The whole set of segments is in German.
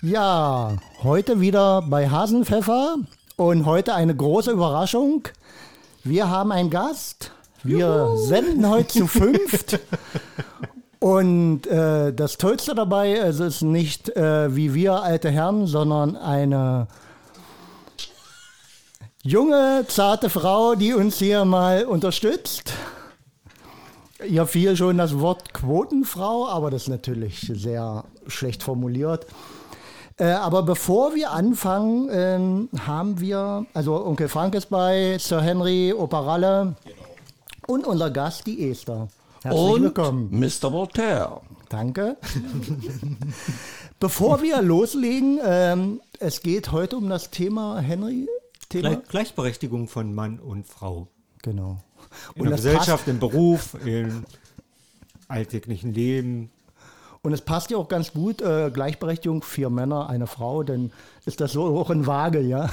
Ja, heute wieder bei Hasenpfeffer und heute eine große Überraschung. Wir haben einen Gast. Wir Juhu. senden heute zu fünft. Und äh, das Tollste dabei, es ist nicht äh, wie wir alte Herren, sondern eine junge, zarte Frau, die uns hier mal unterstützt. Ihr fiel schon das Wort Quotenfrau, aber das ist natürlich sehr schlecht formuliert. Äh, aber bevor wir anfangen, ähm, haben wir, also Onkel Frank ist bei, Sir Henry, Operalle genau. und unser Gast, die Esther. Herzlich und willkommen. Mr. Voltaire. Danke. bevor wir loslegen, ähm, es geht heute um das Thema, Henry, Thema? Gleichberechtigung von Mann und Frau. Genau. In und der Gesellschaft, im Beruf, im alltäglichen Leben. Und es passt ja auch ganz gut, äh, Gleichberechtigung, vier Männer, eine Frau, denn ist das so auch in Waage, ja?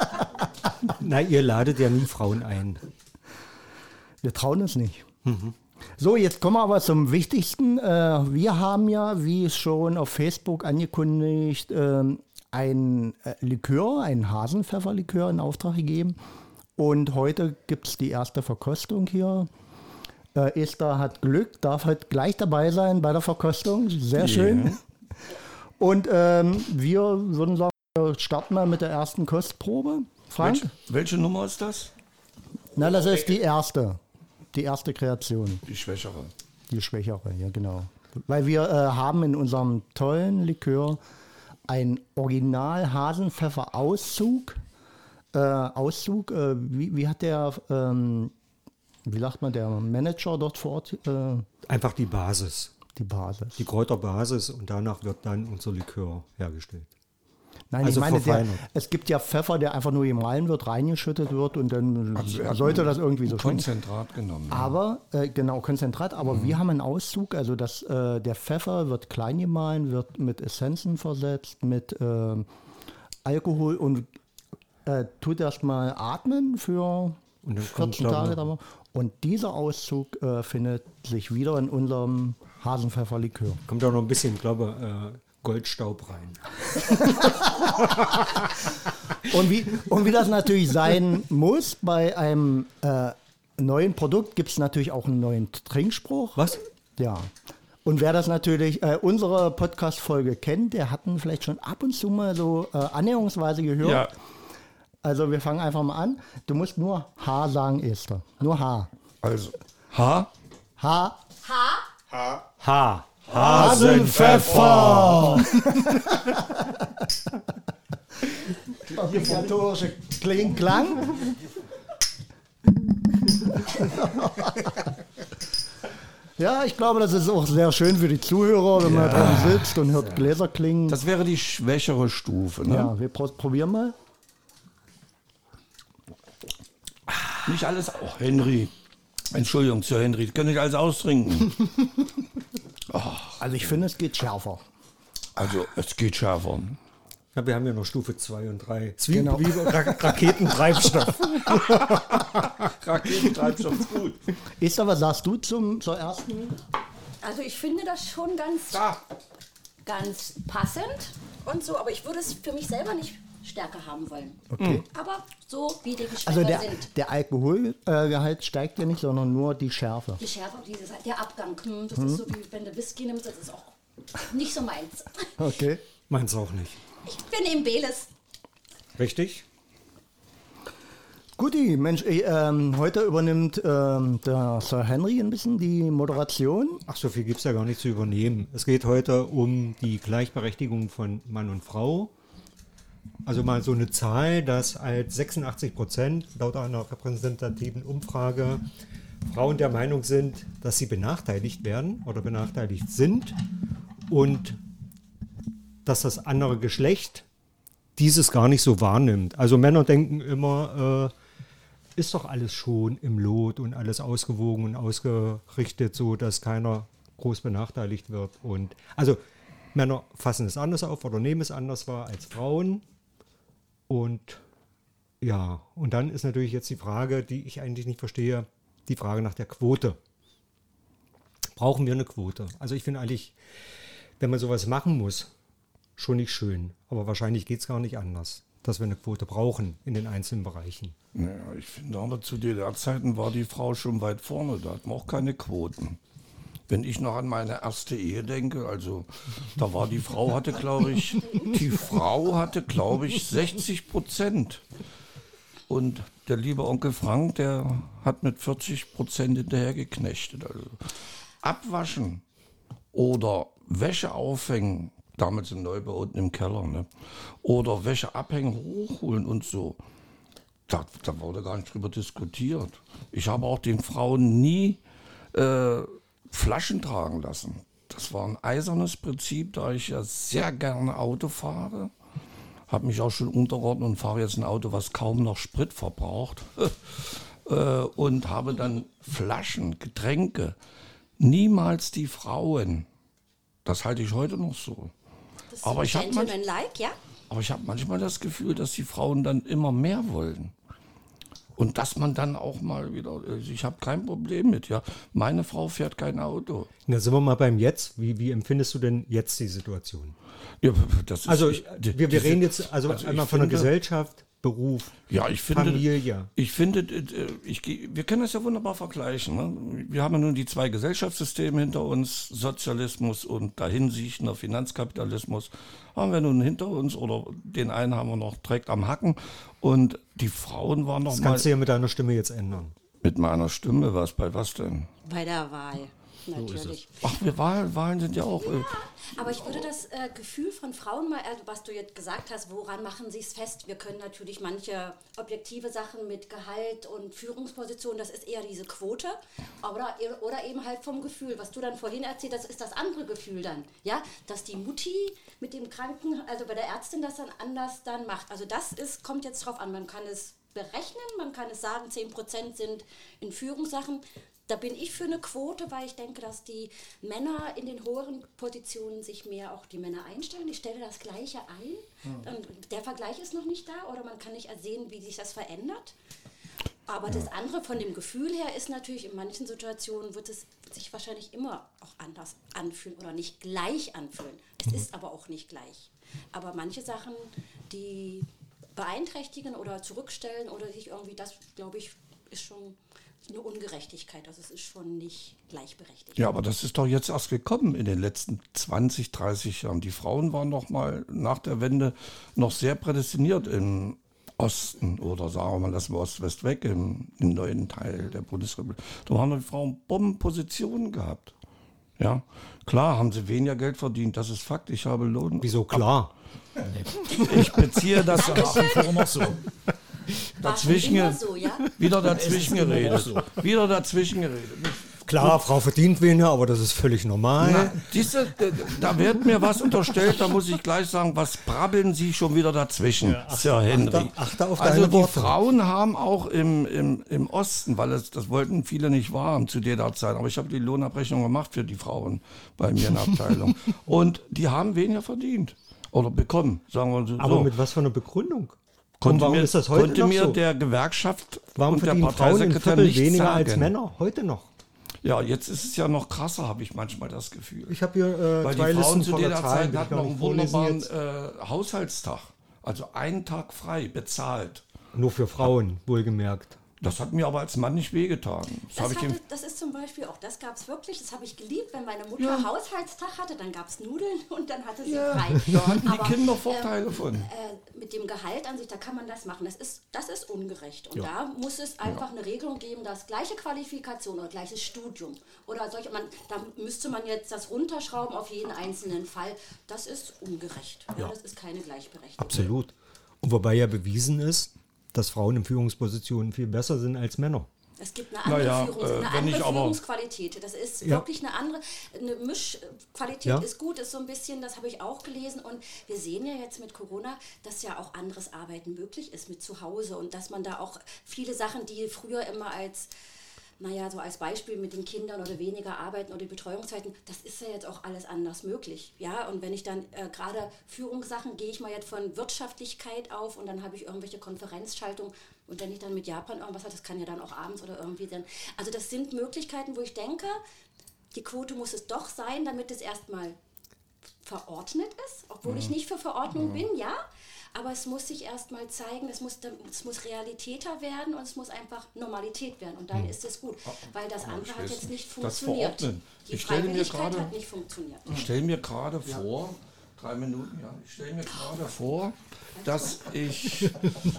Na, ihr ladet ja nie Frauen ein. Wir trauen uns nicht. Mhm. So, jetzt kommen wir aber zum Wichtigsten. Äh, wir haben ja, wie schon auf Facebook angekündigt, äh, ein äh, Likör, ein Hasenpfefferlikör in Auftrag gegeben. Und heute gibt es die erste Verkostung hier. Äh, Esther hat Glück, darf halt gleich dabei sein bei der Verkostung. Sehr schön. Yeah. Und ähm, wir würden sagen, wir starten mal mit der ersten Kostprobe. Frank? Welche, welche Nummer ist das? Na, das ist die erste. Die erste Kreation. Die schwächere. Die schwächere, ja, genau. Weil wir äh, haben in unserem tollen Likör ein Original Hasenpfeffer Auszug. Äh, Auszug, äh, wie, wie, hat der ähm, wie sagt man, der Manager dort vor Ort? Äh, Einfach die Basis. Die Basis. Die Kräuterbasis und danach wird dann unser Likör hergestellt. Nein, also ich meine, der, es gibt ja Pfeffer, der einfach nur gemahlen wird, reingeschüttet wird und dann also sollte das irgendwie so Konzentrat schmecken. genommen. Ja. Aber, äh, genau, Konzentrat, aber mhm. wir haben einen Auszug, also das, äh, der Pfeffer wird klein gemahlen, wird mit Essenzen versetzt, mit äh, Alkohol und äh, tut erstmal atmen für 14 Tage. Und dieser Auszug äh, findet sich wieder in unserem Hasenpfefferlikör. Kommt auch noch ein bisschen, glaube äh, Goldstaub rein. und, wie, und wie das natürlich sein muss, bei einem äh, neuen Produkt gibt es natürlich auch einen neuen Trinkspruch. Was? Ja. Und wer das natürlich, äh, unsere Podcast-Folge kennt, der hat vielleicht schon ab und zu mal so äh, annäherungsweise gehört. Ja. Also wir fangen einfach mal an. Du musst nur H sagen, Esther. Nur H. Also H. H. H. H. H. Hasenpfeffer. Obligatorische Kling-Klang. Ja, ich glaube, das ist auch sehr schön für die Zuhörer, wenn ja. man dran sitzt und hört Gläser klingen. Das wäre die schwächere Stufe. Ne? Ja, wir probieren mal. Nicht alles. Oh, Henry. Entschuldigung, Sir Henry, können nicht alles austrinken. oh. Also ich finde, es geht schärfer. Also es geht schärfer. Ja, wir haben ja noch Stufe 2 und 3. Zwiebel, genau. Ra Raketentreibstoff. Raketentreibstoff ist gut. Esther, was sagst du zum, zur ersten? Also ich finde das schon ganz, ganz passend und so, aber ich würde es für mich selber nicht stärker haben wollen. Okay. Aber so wie die Geschmäcker also der, sind. Der Alkoholgehalt steigt ja nicht, sondern nur die Schärfe. Die Schärfe, dieses, der Abgang. Hm, das hm. ist so wie wenn du Whisky nimmst, das ist auch nicht so meins. Okay. Meins auch nicht. Ich bin im Beles. Richtig. Guti, Mensch, äh, ähm, heute übernimmt ähm, der Sir Henry ein bisschen die Moderation. Ach, so viel gibt es ja gar nicht zu übernehmen. Es geht heute um die Gleichberechtigung von Mann und Frau also mal so eine Zahl, dass als 86 Prozent laut einer repräsentativen Umfrage Frauen der Meinung sind, dass sie benachteiligt werden oder benachteiligt sind und dass das andere Geschlecht dieses gar nicht so wahrnimmt. Also Männer denken immer, äh, ist doch alles schon im Lot und alles ausgewogen und ausgerichtet, so dass keiner groß benachteiligt wird. Und also Männer fassen es anders auf oder nehmen es anders wahr als Frauen. Und ja, und dann ist natürlich jetzt die Frage, die ich eigentlich nicht verstehe, die Frage nach der Quote. Brauchen wir eine Quote? Also ich finde eigentlich, wenn man sowas machen muss, schon nicht schön. Aber wahrscheinlich geht es gar nicht anders, dass wir eine Quote brauchen in den einzelnen Bereichen. Naja, ich finde aber zu DDR-Zeiten war die Frau schon weit vorne. Da hatten wir auch keine Quoten. Wenn ich noch an meine erste Ehe denke, also da war die Frau hatte, glaube ich, die Frau hatte, glaube ich, 60 Prozent. Und der liebe Onkel Frank, der hat mit 40 Prozent hinterher geknechtet. Also abwaschen oder Wäsche aufhängen, damals in Neubau unten im Keller, ne? oder Wäsche abhängen, hochholen und so. Da, da wurde gar nicht drüber diskutiert. Ich habe auch den Frauen nie äh, Flaschen tragen lassen. Das war ein eisernes Prinzip, da ich ja sehr gerne Auto fahre. Habe mich auch schon untergeordnet und fahre jetzt ein Auto, was kaum noch Sprit verbraucht. äh, und habe dann Flaschen, Getränke, niemals die Frauen. Das halte ich heute noch so. Das Aber ich habe manch, like, ja? aber ich habe manchmal das Gefühl, dass die Frauen dann immer mehr wollen. Und dass man dann auch mal wieder, also ich habe kein Problem mit, ja. Meine Frau fährt kein Auto. Na, sind wir mal beim Jetzt. Wie, wie empfindest du denn jetzt die Situation? Ja, Also ich, wir, wir diese- reden jetzt also, also einmal von der Gesellschaft, Beruf, Ja, ich finde, Familie. ich finde, ich, wir können das ja wunderbar vergleichen. Ne? Wir haben ja nun die zwei Gesellschaftssysteme hinter uns, Sozialismus und dahinsichtender Finanzkapitalismus, haben wir nun hinter uns oder den einen haben wir noch direkt am Hacken und die Frauen waren noch Das mal kannst du ja mit deiner Stimme jetzt ändern. mit meiner Stimme, was bei was denn? Bei der Wahl. Natürlich. Ach, wir Wahlen, Wahlen sind ja auch. Äh, Aber ich würde das äh, Gefühl von Frauen mal, also was du jetzt gesagt hast, woran machen sie es fest? Wir können natürlich manche objektive Sachen mit Gehalt und Führungsposition, das ist eher diese Quote, oder, oder eben halt vom Gefühl, was du dann vorhin erzählt hast, ist das andere Gefühl dann, ja, dass die Mutti mit dem Kranken, also bei der Ärztin das dann anders dann macht. Also das ist, kommt jetzt drauf an, man kann es berechnen, man kann es sagen, 10% sind in Führungssachen. Da bin ich für eine Quote, weil ich denke, dass die Männer in den höheren Positionen sich mehr auch die Männer einstellen. Ich stelle das Gleiche ein. Dann, der Vergleich ist noch nicht da oder man kann nicht ersehen, wie sich das verändert. Aber das andere von dem Gefühl her ist natürlich, in manchen Situationen wird es sich wahrscheinlich immer auch anders anfühlen oder nicht gleich anfühlen. Es ist aber auch nicht gleich. Aber manche Sachen, die beeinträchtigen oder zurückstellen oder sich irgendwie, das glaube ich, ist schon eine Ungerechtigkeit. Also es ist schon nicht gleichberechtigt. Ja, aber das ist doch jetzt erst gekommen in den letzten 20, 30 Jahren. Die Frauen waren noch mal nach der Wende noch sehr prädestiniert im Osten oder sagen wir mal, lassen wir Ost-West weg, im, im neuen Teil der Bundesrepublik. Da haben die Frauen Bombenpositionen gehabt. Ja, klar haben sie weniger Geld verdient, das ist Fakt. Ich habe Lohn. Wieso klar? Ich beziehe das Warum auch so? Dazwischen, immer so, ja? wieder dazwischen geredet. so. Wieder dazwischen geredet. Klar, Frau verdient weniger, aber das ist völlig normal. Na, diese, da wird mir was unterstellt, da muss ich gleich sagen, was brabbeln Sie schon wieder dazwischen, Sir Henry? achte- achte auf also deine die Worte. Frauen haben auch im, im, im Osten, weil es, das wollten viele nicht wahren zu der Zeit, aber ich habe die Lohnabrechnung gemacht für die Frauen bei mir in der Abteilung. Und die haben weniger verdient oder bekommen, sagen wir so. aber mit was für einer Begründung? Konnte warum mir, ist das heute konnte noch mir so? der Gewerkschaft Warum und der Parteisekretär nicht weniger sagen. als Männer? Heute noch. Ja, jetzt ist es ja noch krasser, habe ich manchmal das Gefühl. Ich habe hier äh, Weil zwei die Frauen Listen zu der. Zeit hatten noch einen wunderbaren äh, Haushaltstag. Also einen Tag frei, bezahlt. Nur für Frauen, wohlgemerkt. Das hat mir aber als Mann nicht wehgetan. Das, Das, habe ich dem, hatte, das ist zum Beispiel auch, das gab es wirklich, das habe ich geliebt, wenn meine Mutter Haushaltstag hatte, dann gab es Nudeln und dann hatte sie Ja, frei. da hatten die Aber, Kinder Vorteile von. Äh, mit dem Gehalt an sich, da kann man das machen. Das ist, das ist ungerecht. Und da muss es einfach eine Regelung geben, dass gleiche Qualifikation oder gleiches Studium oder solche, man, da müsste man jetzt das runterschrauben auf jeden einzelnen Fall. Das ist ungerecht. Ja, Das ist keine Gleichberechtigung. Absolut. Und wobei ja bewiesen ist, dass Frauen in Führungspositionen viel besser sind als Männer. Es gibt eine andere, Naja, Führungs-, äh, eine wenn andere Führungsqualität. Das ist Ja. wirklich eine andere. Eine Mischqualität Ja. ist gut, ist so ein bisschen, das habe ich auch gelesen. Und wir sehen ja jetzt mit Corona, dass ja auch anderes Arbeiten möglich ist mit zu Hause und dass man da auch viele Sachen, die früher immer als naja, so als Beispiel mit den Kindern oder weniger arbeiten oder die Betreuungszeiten, das ist ja jetzt auch alles anders möglich. Ja, und wenn ich dann äh, gerade Führungssachen, gehe ich mal jetzt von Wirtschaftlichkeit auf und dann habe ich irgendwelche Konferenzschaltungen und wenn ich dann mit Japan irgendwas habe, das kann ja dann auch abends oder irgendwie dann. Also das sind Möglichkeiten, wo ich denke, die Quote muss es doch sein, damit es erstmal verordnet ist, obwohl ich nicht für Verordnung bin, ja. Aber es muss sich erstmal zeigen, es muss, es muss Realitäter werden und es muss einfach Normalität werden. Und dann ist es gut. Weil das andere hat jetzt nicht Das funktioniert. Verordnen. Die Ich stelle mir Freiwilligkeit gerade- hat nicht funktioniert. Ich stelle mir gerade vor, drei Minuten, ja, ich stelle mir gerade vor, dass ich,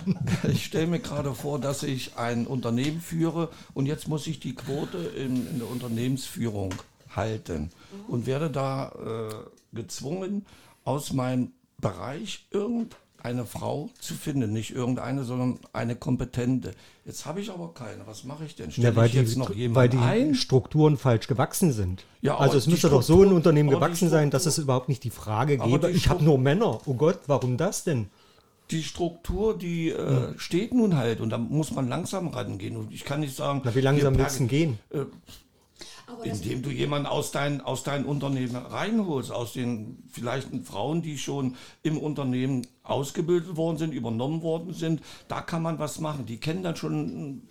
ich stelle mir gerade vor, dass ich ein Unternehmen führe und jetzt muss ich die Quote in, in der Unternehmensführung halten und werde da äh, gezwungen, aus meinem Bereich irgendeine Frau zu finden, nicht irgendeine, sondern eine kompetente. Jetzt habe ich aber keine. Was mache ich denn? Stelle Ja, weil, ich jetzt die, noch weil jemanden die ein? Strukturen falsch gewachsen sind. Ja, also es müsste doch so Struktur- ein Unternehmen gewachsen sein, dass Struktur- es überhaupt nicht die Frage gäbe, die ich habe Struktur- nur Männer. Oh Gott, warum das denn? die Struktur, die äh, steht nun halt und da muss man langsam rangehen. Und ich kann nicht sagen, Na, wie langsam wir willst du gehen? Das, indem du jemanden aus dein, aus dein Unternehmen reinholst, aus den vielleicht Frauen, die schon im Unternehmen ausgebildet worden sind, übernommen worden sind, da kann man was machen. Die kennen dann schon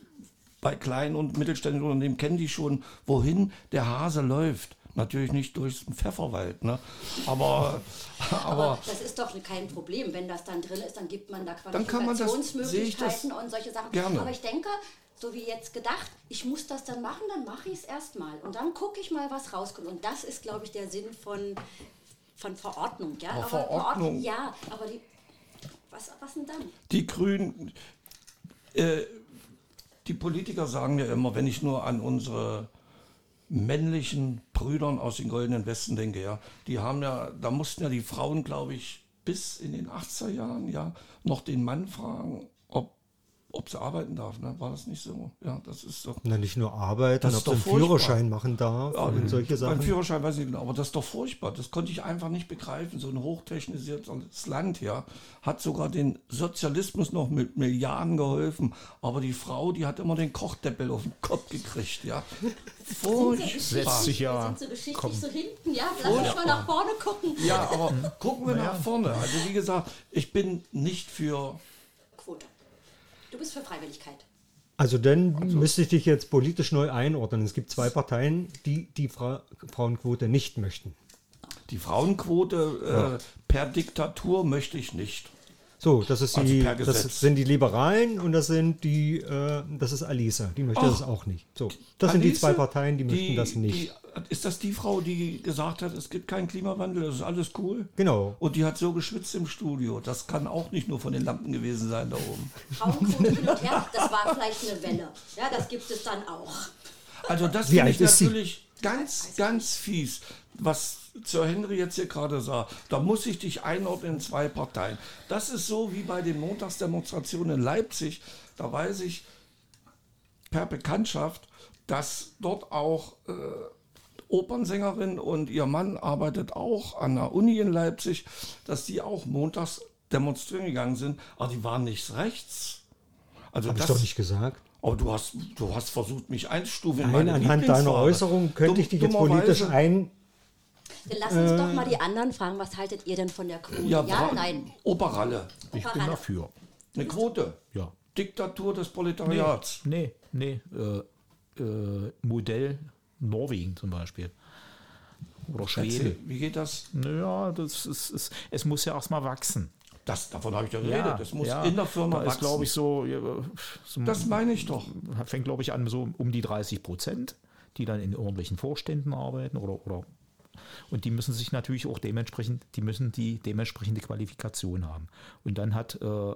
bei kleinen und mittelständischen Unternehmen, kennen die schon, wohin der Hase läuft. Natürlich nicht durch den Pfefferwald, ne? aber, aber aber das ist doch kein Problem. Wenn das dann drin ist, dann gibt man da Qualifikationsmöglichkeiten und solche Sachen. gerne. Aber ich denke, so wie jetzt gedacht, ich muss das dann machen, dann mache ich es erstmal. Und dann gucke ich mal, was rauskommt. Und das ist, glaube ich, der Sinn von, von Verordnung. Ja? Aber Verordnung- Ja, aber die. Was, was denn dann? Die Grünen, äh, die Politiker sagen ja immer, wenn ich nur an unsere männlichen Brüdern aus den Goldenen Westen denke, ja, die haben ja, da mussten ja die Frauen, glaube ich, bis in den 80er Jahren ja noch den Mann fragen, ob, sie arbeiten darf. Ne? War das nicht so? Ja, das ist doch. Na, nicht nur arbeiten, Das ob doch einen furchtbar. Führerschein machen darf Ja, und solche Beim Sachen. Führerschein weiß ich nicht genau, aber das ist doch furchtbar. Das konnte ich einfach nicht begreifen. So ein hochtechnisiertes Land, ja, hat sogar den Sozialismus noch mit Milliarden geholfen. Aber die Frau, die hat immer den Kochdeppel auf den Kopf gekriegt, ja. Furchtbar. Setzt sich ja. sind so geschichtlich so hinten, ja? Lass uns mal nach vorne gucken. Ja, aber gucken wir nach vorne. Also wie gesagt, ich bin nicht für Quote. Du bist für Freiwilligkeit. Also dann müsste ich dich jetzt politisch neu einordnen. Es gibt zwei Parteien, die die Fra Frauenquote nicht möchten. die Frauenquote äh, per Diktatur möchte ich nicht. So, das ist Also die, Gesetz. das sind die Liberalen und das sind die, äh, das ist Alisa, die möchte das auch nicht. So, das sind die Alice, zwei Parteien, die möchten das nicht. Ist das die Frau, die gesagt hat, es gibt keinen Klimawandel, das ist alles cool? Genau. Und die hat so geschwitzt im Studio. Das kann auch nicht nur von den Lampen gewesen sein da oben. Hin und her, das war vielleicht eine Welle. Ja, das gibt es dann auch. Also das finde ich ist sie? natürlich ganz, ganz fies. Was zur Henry jetzt hier gerade sah, da muss ich dich einordnen in zwei Parteien. Das ist so wie bei den Montagsdemonstrationen in Leipzig. Da weiß ich per Bekanntschaft, dass dort auch äh, Opernsängerin und ihr Mann arbeitet auch an der Uni in Leipzig, dass die auch montags demonstrieren gegangen sind, aber die waren nicht rechts. Also Habe ich das, doch nicht gesagt. aber du hast, du hast versucht, mich einzustufen. in Nein, meine anhand deiner Lieblingsfarbe. Äußerung könnte ich dich jetzt Dumm- politisch ein. Dann lass uns doch mal die anderen fragen, was haltet ihr denn von der Quote? Ja, Ja, nein. Oberralle. Ich bin Operalle. dafür. Eine Quote. Ja. Diktatur des Proletariats. Nee, nee. Äh, äh, Modell Norwegen zum Beispiel. Oder Erzähl, Schweden. wie geht das? Naja, das ist, ist, es muss ja erstmal wachsen. das davon habe ich ja geredet. das muss ja. in der Firma da wachsen. ist, glaube ich, so, so das meine ich doch. fängt, glaube ich, an so um die 30 Prozent, die dann in ordentlichen Vorständen arbeiten oder, oder und die müssen sich natürlich auch dementsprechend, die müssen die dementsprechende Qualifikation haben. Und dann hat äh,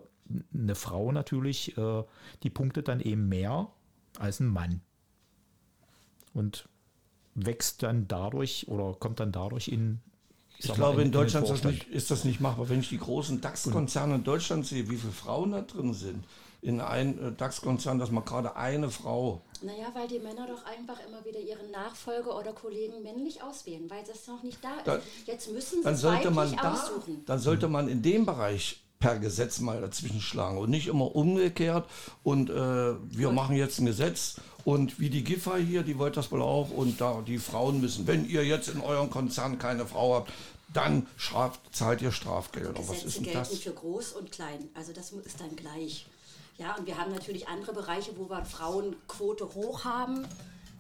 eine Frau natürlich äh, die Punkte dann eben mehr als ein Mann. Und wächst dann dadurch oder kommt dann dadurch in, Ich sag glaube, mal, in Deutschland ist den das, nicht, ist das nicht machbar. Wenn ich die großen DAX-Konzerne in Deutschland sehe, wie viele Frauen da drin sind, in einem äh, DAX-Konzern, dass man gerade eine Frau. Naja, weil die Männer doch einfach immer wieder ihren Nachfolger oder Kollegen männlich auswählen, weil das noch nicht da ist. Dann- Jetzt müssen sie Dann sollte man weiblich da, aussuchen. dann sollte man in dem Bereich per Gesetz mal dazwischen schlagen und nicht immer umgekehrt und äh, wir machen jetzt ein Gesetz und wie die Giffer hier, die wollte das wohl auch und da die Frauen müssen, wenn ihr jetzt in eurem Konzern keine Frau habt, dann straft, zahlt ihr Strafgelder. Was Gesetze ist denn gelten das? für groß und klein. Also das ist dann gleich. Ja, und wir haben natürlich andere Bereiche, wo wir Frauenquote hoch haben.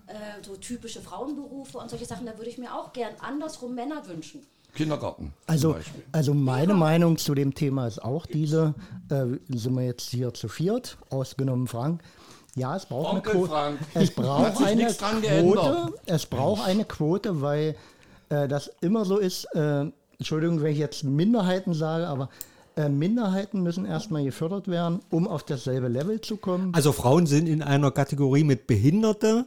Äh, so typische Frauenberufe und solche Sachen. Da würde ich mir auch gern andersrum Männer wünschen. Kindergarten Also, also meine Meinung zu dem Thema ist auch diese, äh, sind wir jetzt hier zu viert, ausgenommen Frank. Ja, es braucht Onkel eine Quote. Frank. Es braucht eine Quote. Es braucht eine Quote, weil äh, das immer so ist. Äh, Entschuldigung, wenn ich jetzt Minderheiten sage, aber äh, Minderheiten müssen erstmal gefördert werden, um auf dasselbe Level zu kommen. Also Frauen sind in einer Kategorie mit Behinderte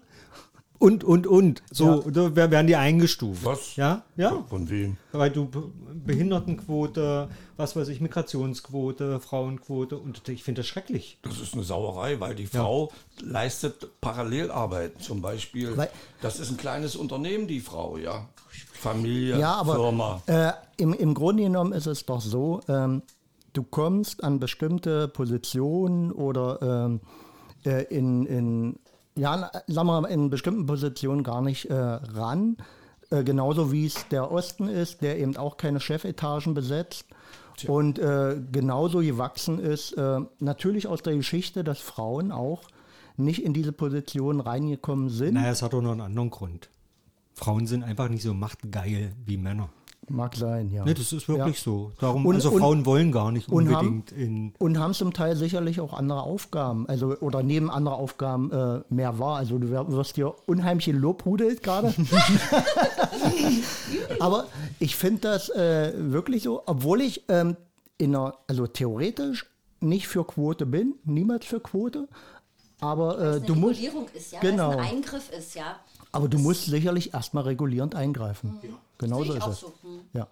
und, und, und. So, wer- werden die eingestuft. Was? Ja, ja. Von wem? Weil du Be- Behindertenquote, was weiß ich, Migrationsquote, Frauenquote und ich finde das schrecklich. Das ist eine Sauerei, weil die Frau leistet Parallelarbeiten. Zum Beispiel, Weil- das ist ein kleines Unternehmen, die Frau, ja. Familie, Ja, aber Firma. äh, im, im Grunde genommen ist es doch so, ähm, du kommst an bestimmte Positionen oder ähm, äh, in, in, ja, sagen wir mal, in bestimmten Positionen gar nicht äh, ran. Äh, genauso wie es der Osten ist, der eben auch keine Chefetagen besetzt. Und äh, genauso gewachsen ist äh, natürlich aus der Geschichte, dass Frauen auch nicht in diese Position reingekommen sind. Naja, es hat doch noch einen anderen Grund. Frauen sind einfach nicht so machtgeil wie Männer. Mag sein, ja. Ne, das ist wirklich Ja. so. Darum, Und- also und- Frauen wollen gar nicht und unbedingt in. Und haben zum Teil sicherlich auch andere Aufgaben, also oder nehmen andere Aufgaben äh, mehr wahr. Also du wirst dir unheimlich gelobhudelt gerade. Aber ich finde das äh, wirklich so, obwohl ich ähm, in einer, also theoretisch nicht für Quote bin, niemals für Quote. Aber äh, Eine du musst, Regulierung ist, ja, Genau. weil es ein Eingriff ist, ja. aber du musst sicherlich erstmal regulierend eingreifen. Genau Sehe so ich ist auch es. so. Hm. Ja.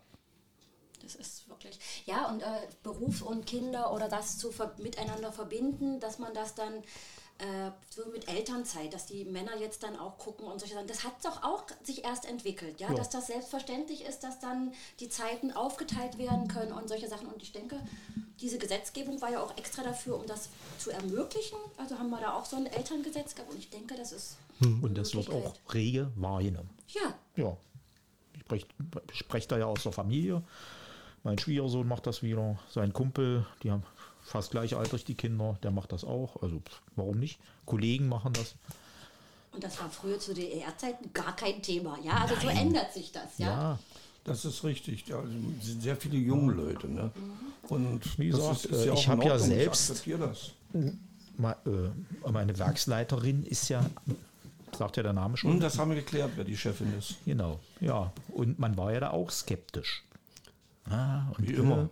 Das ist wirklich. Ja, und äh, Beruf und Kinder oder das zu ver miteinander verbinden, dass man das dann äh, so mit Elternzeit, dass die Männer jetzt dann auch gucken und solche Sachen. Das hat doch auch sich erst entwickelt, ja, dass das selbstverständlich ist, dass dann die Zeiten aufgeteilt werden können und solche Sachen. Und ich denke, diese Gesetzgebung war ja auch extra dafür, um das zu ermöglichen. Also haben wir da auch so ein Elterngesetz gehabt und ich denke, das ist. Und das wird auch rege wahrgenommen. Ja, Ja. Spreche sprech da ja aus der Familie. Mein Schwiegersohn macht das wieder. Sein Kumpel, die haben fast gleichaltrig die Kinder, der macht das auch. Also warum nicht? Kollegen machen das. und das war früher zu DDR-Zeiten gar kein Thema. Ja, also so ändert sich das, ja. Ja, Das ist richtig. Ja, also es sind sehr viele junge Leute. Ne? Und Wie gesagt, ist, ist ja äh, ich in hab ja selbst- Ich das. Äh, meine Werksleiterin ist ja, sagt ja der Name schon. Und das haben wir geklärt, wer die Chefin ist. Genau, ja. Und man war ja da auch skeptisch. Ah, und Wie immer.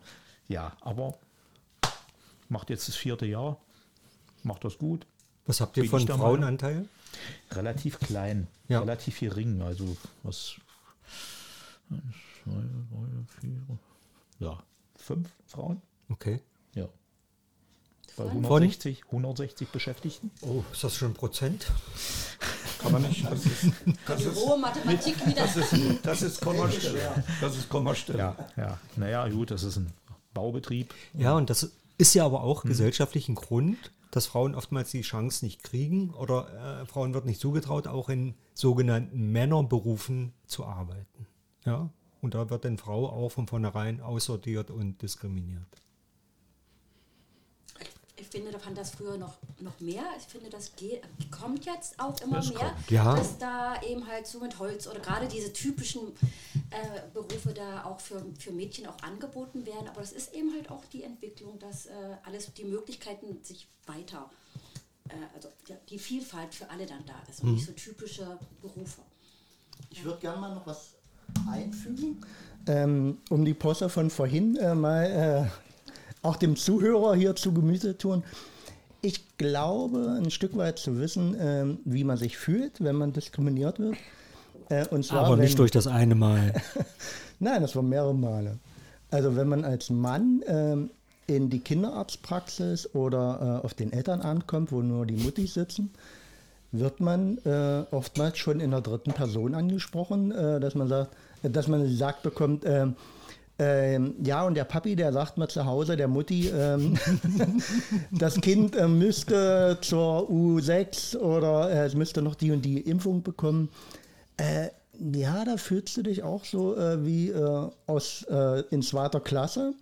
Äh, ja, aber macht jetzt das vierte Jahr, macht das gut. Was habt ihr Bin von Frauenanteil? Relativ klein, Ja. relativ gering. Also was. eins, zwei, drei, vier, Ja, fünf Frauen. Okay. Ja. Bei Von? 160, 160 Beschäftigten. Oh, ist das schon ein Prozent? Kann man nicht. Das ist, das Die ist, rohe Mathematik wieder. das ist, das ist Kommastelle. Das ist Kommastelle. Ja, ja. Naja, gut, das ist ein Baubetrieb. Ja, und das ist ja aber auch gesellschaftlich ein Grund, dass Frauen oftmals die Chance nicht kriegen oder äh, Frauen wird nicht zugetraut, auch in sogenannten Männerberufen zu arbeiten. Ja, und da wird dann Frau auch von vornherein aussortiert und diskriminiert. Ich finde, da fand das früher noch, noch mehr. Ich finde, das geht, kommt jetzt auch immer Das mehr, kommt, ja. dass da eben halt so mit Holz oder gerade diese typischen äh, Berufe da auch für, für Mädchen auch angeboten werden. Aber das ist eben halt auch die Entwicklung, dass äh, alles, die Möglichkeiten sich weiter, äh, also die, die Vielfalt für alle dann da ist und nicht so typische Berufe. Ich würde gerne mal noch was einfügen, ähm, um die Posse von vorhin äh, mal äh, auch dem Zuhörer hier zu Gemüte tun. Ich glaube, ein Stück weit zu wissen, ähm, wie man sich fühlt, wenn man diskriminiert wird. Äh, und zwar, Aber nicht wenn- durch das eine Mal. Nein, das war mehrere Male. Also wenn man als Mann ähm, in die Kinderarztpraxis oder äh, auf den Eltern ankommt, wo nur die Muttis sitzen, wird man äh, oftmals schon in der dritten Person angesprochen, äh, dass man sagt, äh, dass man gesagt bekommt, ähm, ja, und der Papi, der sagt mal zu Hause, der Mutti, ähm, das Kind äh, müsste zur U6 oder äh, es müsste noch die und die Impfung bekommen. Äh, ja, da fühlst du dich auch so äh, wie äh, aus äh, in zweiter Klasse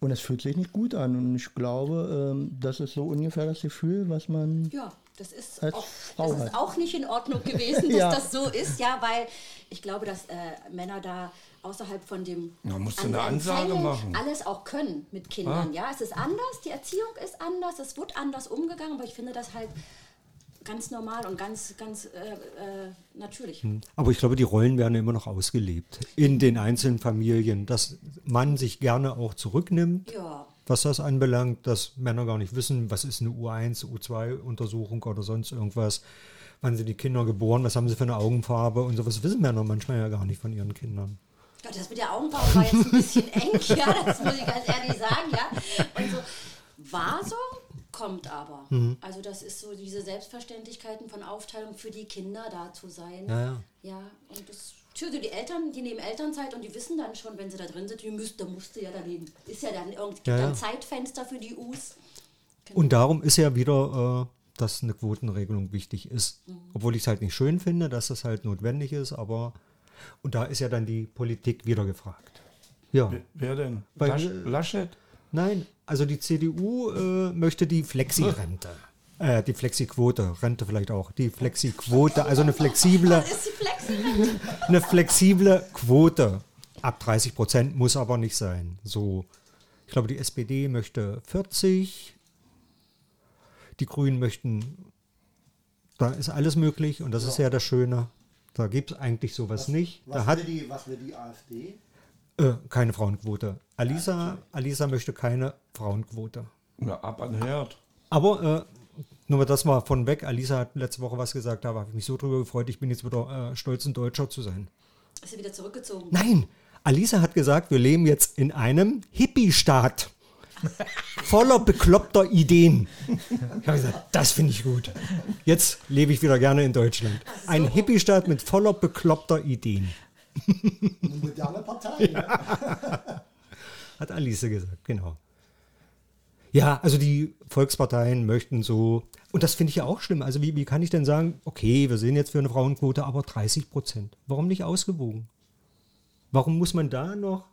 und es fühlt sich nicht gut an. Und ich glaube, ähm, das ist so ungefähr das Gefühl, was man. Ja, das ist, auch, das halt. ist auch nicht in Ordnung gewesen, dass Ja. das so ist, ja, weil ich glaube, dass Männer da außerhalb von dem Da musst du eine an Ansage machen. alles auch können mit Kindern, ja. Es ist anders, die Erziehung ist anders, es wird anders umgegangen, aber ich finde das halt ganz normal und ganz, ganz äh, äh, natürlich. Aber ich glaube, die Rollen werden immer noch ausgelebt in den einzelnen Familien, dass man sich gerne auch zurücknimmt, Ja. was das anbelangt, dass Männer gar nicht wissen, was ist eine U1, U2-Untersuchung oder sonst irgendwas. Wann sind die Kinder geboren, was haben sie für eine Augenfarbe und sowas wissen Männer manchmal ja gar nicht von ihren Kindern. Das mit der Augenbraue war jetzt ein bisschen eng, ja, das muss ich ganz ehrlich sagen, ja. Und so, war so, kommt aber. Mhm. Also das ist so diese Selbstverständlichkeiten von Aufteilung für die Kinder da zu sein. Ja, ja. Ja, und das, tja, so die Eltern, die nehmen Elternzeit und die wissen dann schon, wenn sie da drin sind, die müsste, musste ja daneben. Ist ja dann irgendwie gibt Ja, ja. Zeitfenster für die U's. Und darum ist ja wieder, äh, dass eine Quotenregelung wichtig ist. Obwohl ich es halt nicht schön finde, dass das halt notwendig ist, aber und da ist ja dann die Politik wieder gefragt. Ja. Wer denn? Bei- Lasch, Laschet? Nein, also die CDU äh, möchte die Flexi-Rente. Äh, die Flexi-Quote, Rente vielleicht auch. Die Flexi-Quote, also eine flexible, Das ist die Flexi. eine flexible Quote. Ab 30 Prozent muss aber nicht sein. So, ich glaube, die SPD möchte 40, die Grünen möchten, da ist alles möglich und das ist ja das Schöne. Da gibt es eigentlich sowas nicht. Da hat die, was will die AfD? äh, keine Frauenquote. Alisa, Alisa möchte keine Frauenquote. Na, ab an den Herd. Aber äh, nur mal das mal von weg. Alisa hat letzte Woche was gesagt, da habe ich mich so drüber gefreut. Ich bin jetzt wieder äh, stolz, ein Deutscher zu sein. Ist sie wieder zurückgezogen. Nein, Alisa hat gesagt, wir leben jetzt in einem Hippie-Staat. Voller bekloppter Ideen. Ich habe gesagt, das finde ich gut. Jetzt lebe ich wieder gerne in Deutschland. Ein Hippie-Staat mit voller bekloppter Ideen. Eine moderne Partei. Hat Alice gesagt, genau. Ja, also die Volksparteien möchten so, und das finde ich ja auch schlimm. Also wie, wie kann ich denn sagen, okay, wir sind jetzt für eine Frauenquote, aber 30 Prozent. Warum nicht ausgewogen? Warum muss man da noch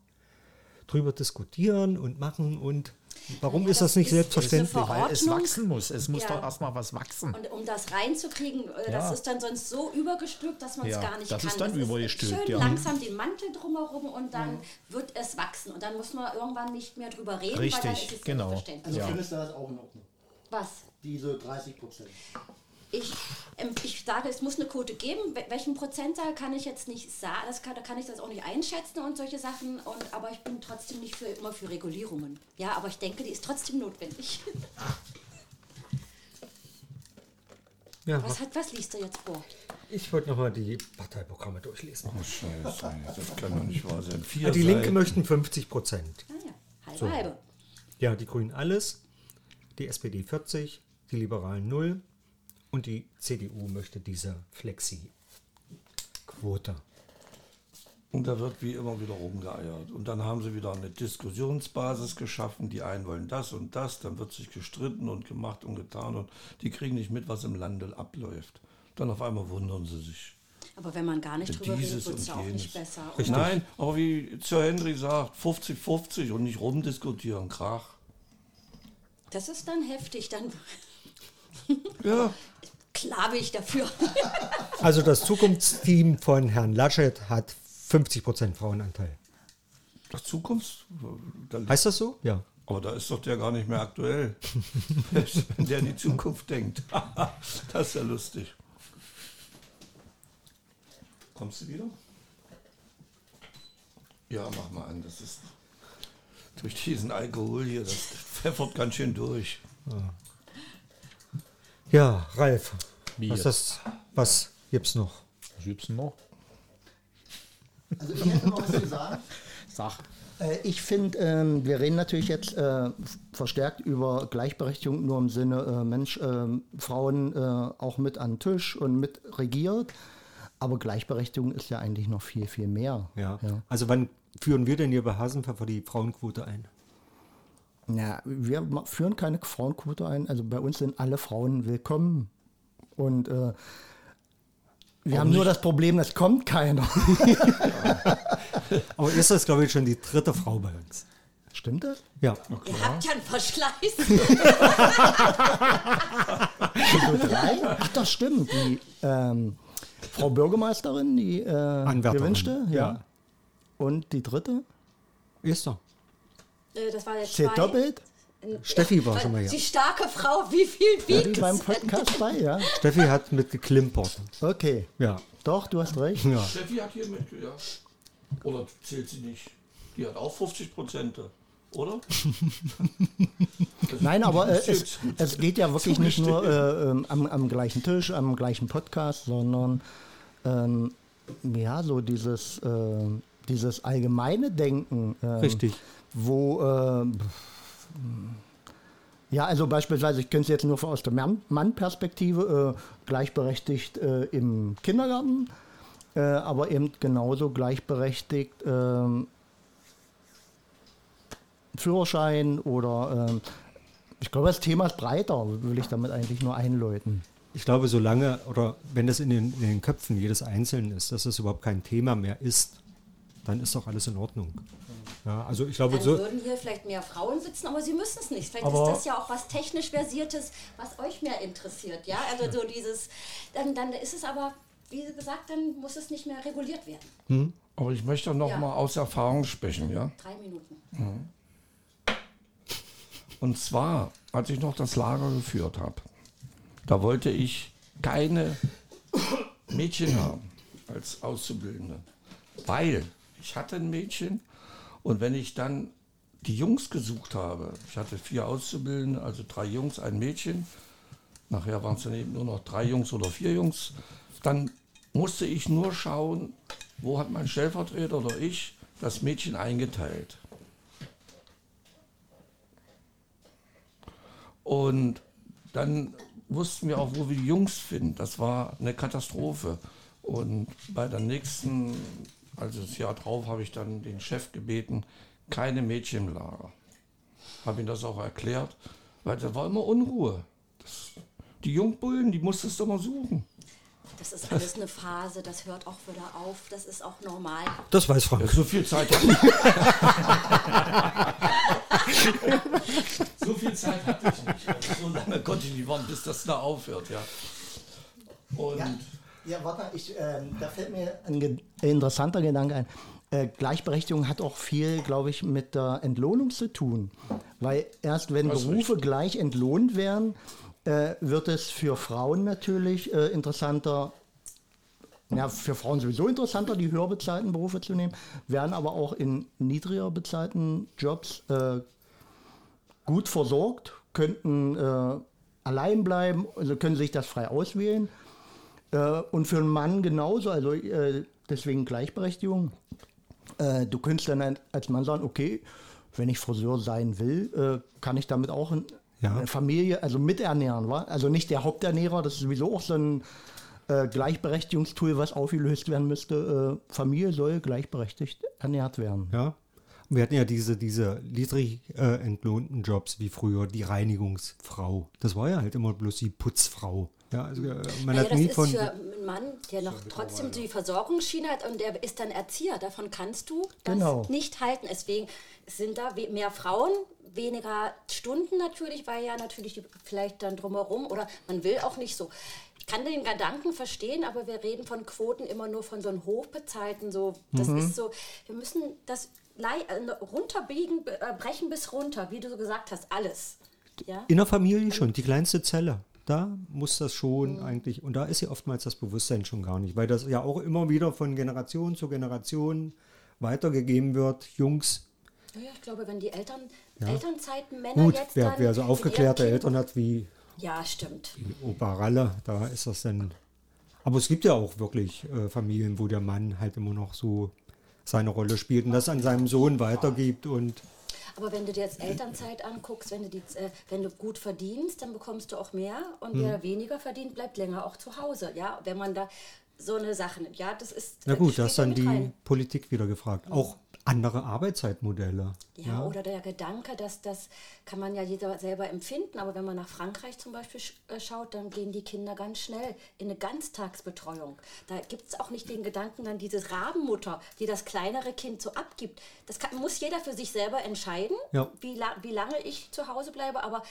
drüber diskutieren und machen und warum Ja, ist das das nicht ist- ist selbstverständlich? Ver- Weil es wachsen muss. Es muss Ja. doch erstmal was wachsen. Und um das reinzukriegen, äh, Ja. das ist dann sonst so übergestülpt, dass man es Ja, gar nicht das kann. ist dann übergestülpt, schön ja. langsam den Mantel drumherum und dann wird es wachsen. Und dann muss man irgendwann nicht mehr drüber reden, weil dann Richtig, ist es genau. selbstverständlich. Also Ja. findest du das auch in Ordnung? Was? Diese 30 Prozent. Ich, ähm, ich sage, es muss eine Quote geben. Wel- Welchen Prozentzahl kann ich jetzt nicht sagen, das kann, da kann ich das auch nicht einschätzen und solche Sachen. Und, aber ich bin trotzdem nicht für, immer für Regulierungen. Ja, aber ich denke, die ist trotzdem notwendig. Ja, Was, hat, was liest du jetzt vor? ich wollte nochmal die Parteiprogramme durchlesen. Oh, Scheiße, das kann doch nicht wahr sein. Vier Ah, die Linke Seiten. möchten 50 Prozent. Ah ja, halbe So. halbe. Ja, die Grünen alles, die SPD 40, die Liberalen 0 und die CDU möchte diese Flexi-Quote. Und da wird wie immer wieder rumgeeiert. Und dann haben sie wieder eine Diskussionsbasis geschaffen. Die einen wollen das und das. Dann wird sich gestritten und gemacht und getan. Und die kriegen nicht mit, was im Lande abläuft. Dann auf einmal wundern sie sich. Aber wenn man gar nicht drüber redet, wird es ja auch nicht besser. Nein, aber wie Sir Henry sagt, 50-50 und nicht rumdiskutieren. Krach. Das ist dann heftig, dann Ja, klar bin ich dafür. Also das Zukunftsteam von Herrn Laschet hat 50 Prozent Frauenanteil. das Zukunft. Da, Heißt das so? Ja. aber da ist doch der gar nicht mehr aktuell. Wenn der in die Zukunft denkt. das ist ja lustig. Kommst du wieder? Ja, mach mal an. Das ist durch diesen Alkohol hier, das pfeffert ganz schön durch. Ja, Ralf, Wie was, das, was gibt's noch? Was gibt's denn noch? Also ich hätte noch was zu sagen. Sag. Äh, Ich finde, ähm, wir reden natürlich jetzt äh, verstärkt über Gleichberechtigung nur im Sinne, äh, Mensch, Frauen auch mit an den Tisch und mit regiert. Aber Gleichberechtigung ist ja eigentlich noch viel, viel mehr. Ja. Ja. Also wann führen wir denn hier bei Hasenpfeffer die Frauenquote ein? Ja, wir führen keine Frauenquote ein. Also bei uns sind alle Frauen willkommen. Und äh, wir haben nur das Problem, es kommt keiner. Aber ist das, glaube ich, schon die dritte Frau bei uns? Stimmt das? Ja. Ihr habt ja einen Verschleiß. Ach, das stimmt. Die ähm, Frau Bürgermeisterin, die äh, gewünschte, ja. ja. Und die dritte? Ist doch. Äh, Das war jetzt Zählt zwei. doppelt? Steffi war schon mal Die hier. starke Frau, wie viel Ja, die wiegt beim es? Podcast bei, ja. Steffi hat mit geklimpert. Okay. Ja. Doch, du hast recht. ja. Steffi hat hier mit, ja. Oder zählt sie nicht? Die hat auch 50 Prozent, oder? Nein, aber äh, es, es geht ja wirklich nicht nur äh, ähm, am, am gleichen Tisch, am gleichen Podcast, sondern ähm, ja, so dieses, äh, dieses allgemeine Denken. ähm, Richtig. Wo, äh, ja, also beispielsweise, ich könnte es jetzt nur aus der Mann- Mann-Perspektive, äh, gleichberechtigt äh, im Kindergarten, äh, aber eben genauso gleichberechtigt ähm, Führerschein oder ähm, ich glaube, das Thema ist breiter, will ich damit eigentlich nur einläuten. Ich glaube, solange oder wenn das in den, in den Köpfen jedes Einzelnen ist, dass es überhaupt kein Thema mehr ist, dann ist doch alles in Ordnung. Ja, also ich glaube, Dann so, würden hier vielleicht mehr Frauen sitzen, aber sie müssen es nicht. Vielleicht ist das ja auch was technisch versiertes, was euch mehr interessiert. Ja, also so dieses, dann, dann ist es aber, wie gesagt, dann muss es nicht mehr reguliert werden. Aber ich möchte noch Ja. mal aus Erfahrung sprechen, ja. Drei Minuten. Und zwar, als ich noch das Lager geführt habe, da wollte ich keine Mädchen haben als Auszubildende. Weil ich hatte ein Mädchen und wenn ich dann die Jungs gesucht habe, ich hatte vier Auszubildende, also drei Jungs, ein Mädchen, nachher waren es dann eben nur noch drei Jungs oder vier Jungs, dann musste ich nur schauen, wo hat mein Stellvertreter oder ich das Mädchen eingeteilt. Und dann wussten wir auch, wo wir die Jungs finden. Das war eine Katastrophe. Und bei der nächsten, also das Jahr drauf, habe ich dann den Chef gebeten, keine Mädchen im Lager. Habe ihm das auch erklärt, weil da war immer Unruhe. Das, die Jungbullen, die musstest du immer suchen. Das ist alles eine Phase, das hört auch wieder auf, das ist auch normal. das weiß Frank. So viel Zeit hatte ich. so viel Zeit hatte ich nicht. Also So lange konnte ich nicht warten, bis das da aufhört, ja. Und Ja, ja warte, ich, ähm, da fällt mir ein ge interessanter Gedanke ein. Äh, Gleichberechtigung hat auch viel, glaube ich, mit der Entlohnung zu tun. Weil erst wenn Das Berufe gleich entlohnt werden, äh, wird es für Frauen natürlich äh, interessanter, ja, für Frauen sowieso interessanter, die höher bezahlten Berufe zu nehmen, werden aber auch in niedriger bezahlten Jobs äh, gut versorgt, könnten äh, allein bleiben, also können sich das frei auswählen. Äh, und für einen Mann genauso, also äh, deswegen Gleichberechtigung. Äh, du könntest dann ein- als Mann sagen, okay, wenn ich Friseur sein will, kann ich damit auch Ja. eine Familie, also miternähren, wa? Also nicht der Haupternährer, das ist sowieso auch so ein äh, Gleichberechtigungstool, was aufgelöst werden müsste. Äh, Familie soll gleichberechtigt ernährt werden. Ja. Wir hatten ja diese, diese niedrig äh, entlohnten Jobs wie früher, die Reinigungsfrau. Das war ja halt immer bloß die Putzfrau. Ja, also äh, man Ja, hat das nie ist von. für einen Mann, der noch trotzdem die Versorgungsschiene hat und der ist dann Erzieher. Davon kannst du das Genau. nicht halten. Deswegen sind da mehr Frauen, weniger Stunden natürlich, weil ja natürlich die vielleicht dann drumherum oder man will auch nicht so. Ich kann den Gedanken verstehen, aber wir reden von Quoten immer nur von so einem hochbezahlten, so, das Mhm. ist so, wir müssen das äh, runterbiegen, be- äh, brechen bis runter, wie du so gesagt hast, alles. Ja? In der Familie schon, die kleinste Zelle. Da muss das schon Mhm. eigentlich, und da ist ja oftmals das Bewusstsein schon gar nicht, weil das ja auch immer wieder von Generation zu Generation weitergegeben wird. Jungs, Ja, ich glaube, wenn die Eltern, Elternzeiten Männer gut, jetzt wer, wer so aufgeklärte Eltern hat wie Ja, stimmt. Opa Ralle, da ist das dann. Aber es gibt ja auch wirklich äh, Familien, wo der Mann halt immer noch so seine Rolle spielt und das an seinem Sohn weitergibt und Aber wenn du dir jetzt Elternzeit anguckst, wenn du, die, äh, wenn du gut verdienst, dann bekommst du auch mehr und wer weniger verdient, bleibt länger auch zu Hause. Ja, wenn man da so eine Sache nimmt. Ja, das ist. na gut, das ist dann die rein. Politik wieder gefragt. Auch andere Arbeitszeitmodelle. Ja, oder der Gedanke, dass das kann man ja jeder selber empfinden, aber wenn man nach Frankreich zum Beispiel äh, schaut, dann gehen die Kinder ganz schnell in eine Ganztagsbetreuung. Da gibt es auch nicht den Gedanken, dann diese Rabenmutter, die das kleinere Kind so abgibt. Das kann, muss jeder für sich selber entscheiden, Ja. wie, la wie lange ich zu Hause bleibe, aber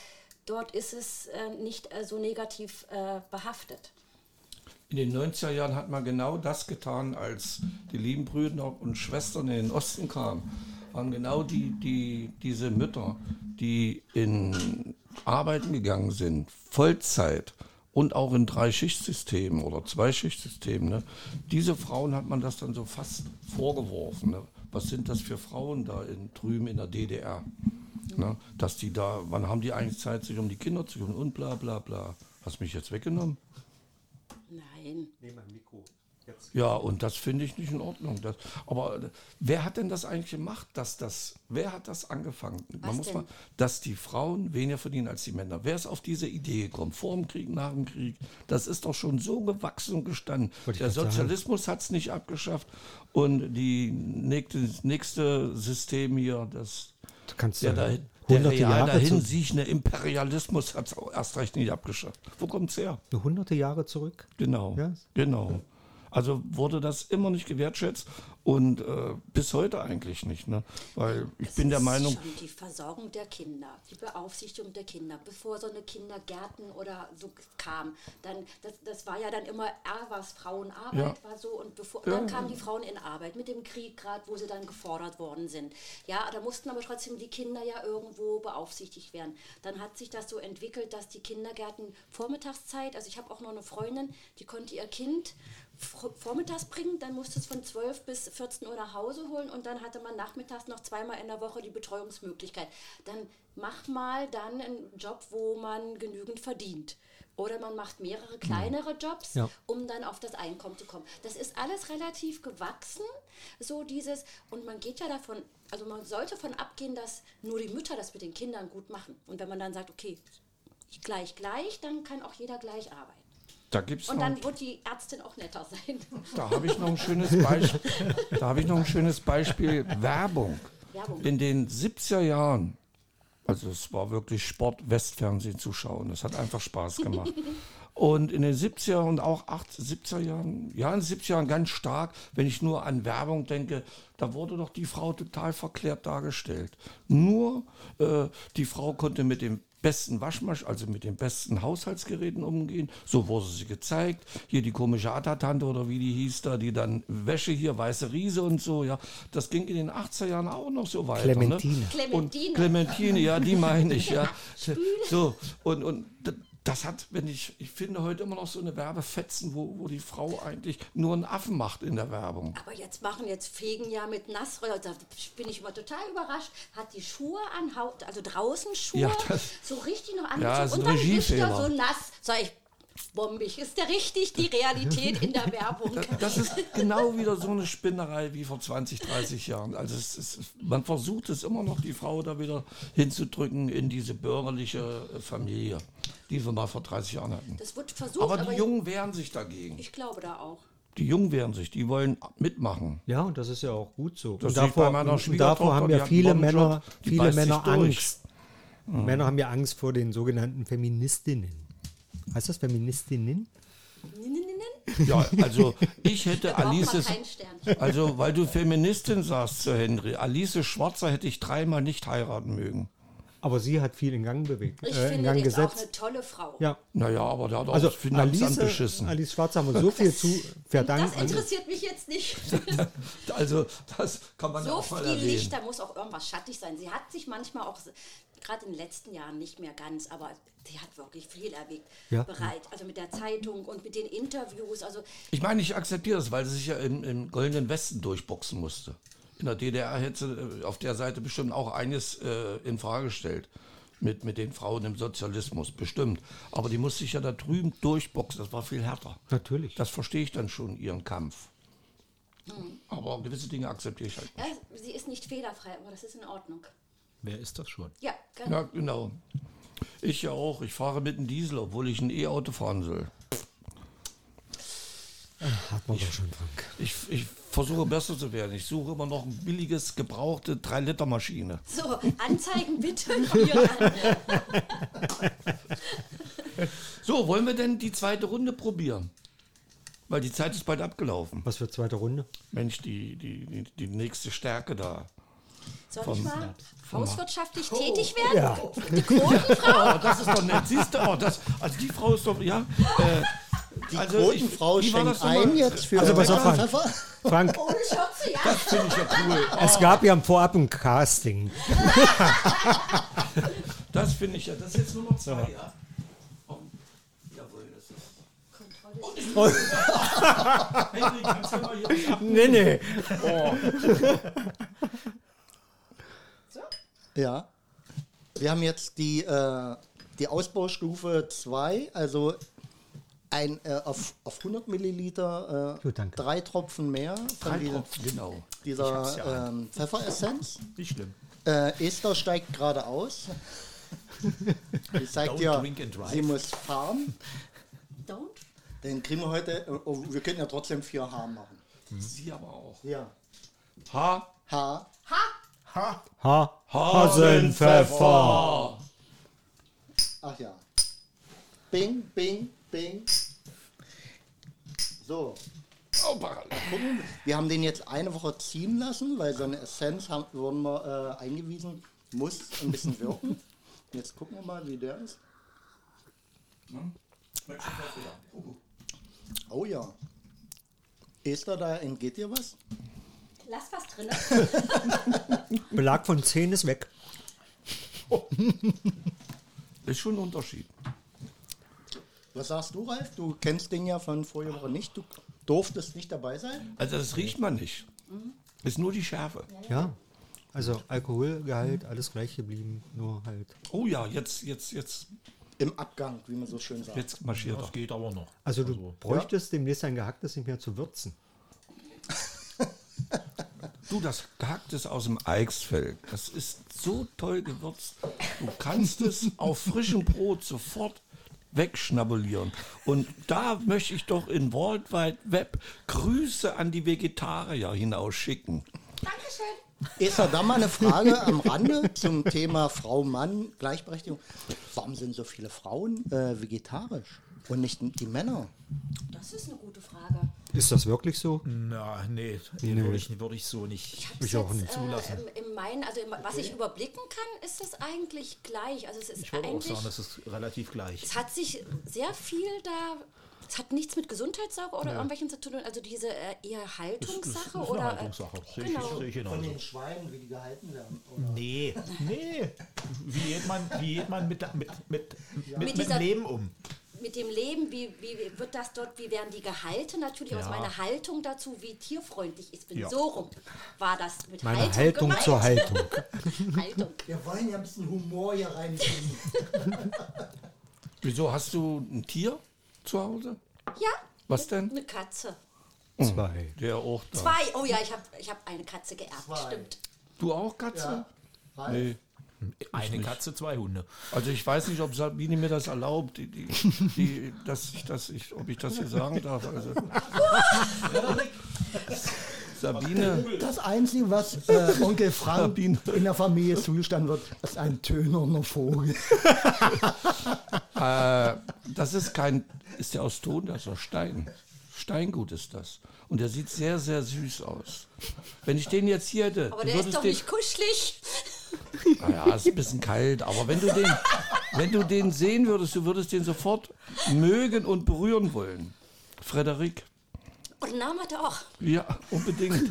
dort ist es äh, nicht äh, so negativ äh, behaftet. In den 90er Jahren hat man genau das getan, als die lieben Brüder und Schwestern in den Osten kamen. Haben genau die, die, diese Mütter, die in Arbeiten gegangen sind, Vollzeit und auch in Drei-Schichtsystemen oder Zwei-Schichtsystemen, ne? diese Frauen hat man das dann so fast vorgeworfen. Ne? Was sind das für Frauen da in, drüben in der DDR? Ne? Dass die da, wann haben die eigentlich Zeit, sich um die Kinder zu kümmern und bla bla bla. Hast mich jetzt weggenommen? Nein. Ja, und das finde ich nicht in Ordnung. Das, aber äh, wer hat denn das eigentlich gemacht, dass das, wer hat das angefangen? Man Was muss denn? mal, dass die Frauen weniger verdienen als die Männer. Wer ist auf diese Idee gekommen? Vor dem Krieg, nach dem Krieg? Das ist doch schon so gewachsen und gestanden. Der. Sozialismus hat es nicht abgeschafft und die nächste, nächste System hier, das kannst der, ja da, hunderte real Jahre dahin zu, siechende Imperialismus hat es erst recht nicht abgeschafft. Wo kommt's her? hunderte Jahre zurück. Genau. Ja. Genau. Also wurde das immer nicht gewertschätzt und äh, bis heute eigentlich nicht. Ne? Weil ich Es bin der Meinung, Schon die Versorgung der Kinder, die Beaufsichtigung der Kinder, bevor so eine Kindergärten oder so kam, dann das, das war ja dann immer R was Frauenarbeit Ja. war so und bevor dann kamen die Frauen in Arbeit mit dem Krieg gerade, wo sie dann gefordert worden sind. Ja, da mussten aber trotzdem die Kinder ja irgendwo beaufsichtigt werden. Dann hat sich das so entwickelt, dass die Kindergärten Vormittagszeit, also ich habe auch noch eine Freundin, die konnte ihr Kind vormittags bringen, dann musste es von 12 bis 14 Uhr nach Hause holen und dann hatte man nachmittags noch zweimal in der Woche die Betreuungsmöglichkeit. Dann mach mal dann einen Job, wo man genügend verdient. Oder man macht mehrere kleinere Jobs, Ja. um dann auf das Einkommen zu kommen. Das ist alles relativ gewachsen, so dieses, und man geht ja davon, also man sollte davon abgehen, dass nur die Mütter das mit den Kindern gut machen. Und wenn man dann sagt, okay, gleich, gleich, dann kann auch jeder gleich arbeiten. Da gibt es Und dann wird die Ärztin auch netter sein. da habe ich noch ein schönes Beispiel. da habe ich noch ein schönes Beispiel Werbung. Werbung. In den 70er Jahren, also es war wirklich Sport, Westfernsehen zu schauen. Das hat einfach Spaß gemacht. Und in den 70er und auch 80, 70er Jahren, ja, in den 70er Jahren ganz stark, wenn ich nur an Werbung denke, da wurde doch die Frau total verklärt dargestellt. Nur äh, die Frau konnte mit dem besten Waschmasch, also mit den besten Haushaltsgeräten umgehen. So wurde sie gezeigt. Hier die komische Atatante oder wie die hieß da, die dann Wäsche hier, weiße Riese und so, ja. Das ging in den 80er Jahren auch noch so weiter. Clementine. Ne? Clementine. Und Clementine, ja, die meine ich, ja. So, und, und das hat, wenn ich, ich finde heute immer noch so eine Werbefetzen, wo, wo die Frau eigentlich nur einen Affen macht in der Werbung. Aber jetzt machen jetzt Fegen ja mit Nassroller. Da bin ich immer total überrascht. Hat die Schuhe an, also draußen Schuhe, Ja, so richtig noch Ja, angezogen. ist ein und dann ist er Regiefehler. so nass. Sag ich, bombig. Ist der richtig die Realität in der Werbung? Das ist genau wieder so eine Spinnerei wie vor 20, 30 Jahren. Also es ist, man versucht es immer noch, die Frau da wieder hinzudrücken in diese bürgerliche Familie, die wir mal vor 30 Jahren hatten. Das wird versucht, Aber aber, die Jungen wehren sich dagegen. ich glaube da auch. Die Jungen wehren sich, die wollen mitmachen. Ja, und das ist ja auch gut so. Das und davor, meiner und davor haben die ja viele Männer, viele Männer. Angst. Männer haben ja Angst vor den sogenannten Feministinnen. Heißt das Feministinnen? Ja, also ich hätte Alice, also weil du Feministin sagst zu Henry, Alice Schwarzer hätte ich dreimal nicht heiraten mögen. Aber sie hat viel in Gang bewegt, Ich äh, in finde, Gang die ist auch gesetzt. eine tolle Frau. Ja, Naja, aber der hat auch also das Finanzamt Alice, beschissen. Alice Schwarz haben wir so viel zu verdanken. Das interessiert mich jetzt nicht. Also das kann man so auch mal viel erwähnen. Licht, da muss auch irgendwas schattig sein. Sie hat sich manchmal auch, gerade in den letzten Jahren nicht mehr ganz, aber sie hat wirklich viel erwägt. Ja. Bereit, also mit der Zeitung und mit den Interviews. Also Ich meine, ich akzeptiere das, weil sie sich ja im, im Goldenen Westen durchboxen musste. In der DDR hätte sie äh, auf der Seite bestimmt auch eines äh, in Frage gestellt. Mit, mit den Frauen im Sozialismus, bestimmt. Aber die musste sich ja da drüben durchboxen. Das war viel härter. Natürlich. Das verstehe ich dann schon, ihren Kampf. Aber gewisse Dinge akzeptiere ich halt. Ja, sie ist nicht fehlerfrei, aber das ist in Ordnung. Wer ist das schon? Ja, genau. Ja, genau. Ich ja auch. Ich fahre mit einem Diesel, obwohl ich ein E-Auto fahren soll. Hat man doch schon, Frank. Ich, ich versuche besser zu werden. Ich suche immer noch ein billiges, gebrauchte 3-Liter-Maschine. So, Anzeigen bitte hier an. So, wollen wir denn die zweite Runde probieren? Weil die Zeit ist bald abgelaufen. Was für zweite Runde? Mensch, die, die, die, die nächste Stärke da. Soll Vom- ich mal hauswirtschaftlich Oh. tätig werden? Ja. Die Quotenfrau? Oh, das ist doch nett. Siehst du, oh, das, also die Frau ist doch, ja. Äh, Die Also Quotenfrau schenkt das ein jetzt für Also pass auf, Frank. Pfeffer. Frank, Ohne Schürze, ja. Finde ich ja cool. es gab ja vorab ein Casting. Das finde ich ja. Das ist jetzt nur noch zwei, ja. Oh, jawohl, das ist. Kontrolle. Henry, kannst du mal hier. Nee, nee. Ja. Wir haben jetzt die, äh, die Ausbaustufe 2, also ein, äh, auf, auf 100 Milliliter äh, Gut, danke. drei Tropfen mehr von Drei dieser, Tropfen, genau. dieser ähm, Pfefferessenz. Nicht schlimm. Äh, Esther steigt gerade aus. Sie zeigt Don't dir, sie muss fahren. Don't. Den kriegen wir heute, oh, oh, wir können ja trotzdem vier H machen. Sie aber auch. Ja. Ha. H. Ha Hasenpfeffer. Ach ja. Bing, bing, bing. So, Oh. Wir haben den jetzt eine Woche ziehen lassen, weil so eine Essenz haben, wurden wir äh, eingewiesen, muss ein bisschen wirken. Jetzt gucken wir mal, wie der ist. Oh ja. Esther, da entgeht dir was? Lass was drin. Belag von 10 ist weg. Ist schon ein Unterschied. Was sagst du, Ralf? Du kennst den ja von vorher Woche nicht. Du durftest nicht dabei sein. Also das riecht man nicht. Ist nur die Schärfe. Ja. Also Alkoholgehalt, alles gleich geblieben, nur halt. Oh ja, jetzt, jetzt, jetzt, Im Abgang, wie man so schön sagt. jetzt marschiert er. Das geht aber noch. Also du bräuchtest demnächst ein gehacktes nicht mehr zu würzen. Du, das Gehacktes aus dem Eichsfeld, das ist so toll gewürzt. Du kannst es auf frischem Brot sofort wegschnabulieren. Und da möchte ich doch in World Wide Web Grüße an die Vegetarier hinausschicken. Dankeschön. Esther, da mal eine Frage am Rande zum Thema Frau-Mann, Gleichberechtigung. Warum sind so viele Frauen äh, vegetarisch und nicht die Männer? Das ist eine gute Frage. Ist das wirklich so? Na, nee, Nee. würde ich, würde ich so nicht. Ich auch nicht. Äh, im, Main, also im, was ich überblicken kann, ist es eigentlich gleich. Also es ist Ich würde auch sagen, das ist relativ gleich. es hat sich sehr viel da, es hat nichts mit Gesundheitssorge oder irgendwelchen zu tun, also diese äh, eher Haltungssache eine oder Haltungssache. Äh, Sehe ich, genau. sehe ich genauso. Schweinen, wie die gehalten werden. Nee, nee. Wie geht man, wie geht man mit, mit, mit, mit, mit, dieser- dem Leben um? Mit dem Leben, wie, wie wird das dort, wie werden die gehalten? Natürlich aus Ja. meiner Haltung dazu, wie tierfreundlich ich bin. Ja. So rum war das mit Meine Haltung, Haltung gemeint. zur Haltung. Haltung. Wir wollen ja ein bisschen Humor hier reinbringen. Wieso hast du ein Tier zu Hause? Ja. Was denn? Eine Katze. Zwei. Der auch da. Zwei. Oh ja, ich habe ich hab eine Katze geerbt. Zwei. Stimmt. Du auch, Katze? Ralf? Nee. Eine Katze, zwei Hunde. Also ich weiß nicht, ob Sabine mir das erlaubt, die, die, die, dass ich, dass ich, ob ich das hier sagen darf. Also. Sabine, Das Einzige, was äh, Onkel Frank Sabine. in der Familie zugestanden wird, ist ein tönerner Vogel. äh, das ist kein, ist der aus Ton, das ist aus Stein. Steingut ist das. Und der sieht sehr, sehr süß aus. Wenn ich den jetzt hier hätte, Aber der ist doch den, nicht kuschelig. Naja, ist ein bisschen kalt, aber wenn du den, wenn du den sehen würdest, du würdest den sofort mögen und berühren wollen. Frederik. Und Namen hat er auch. Ja, unbedingt.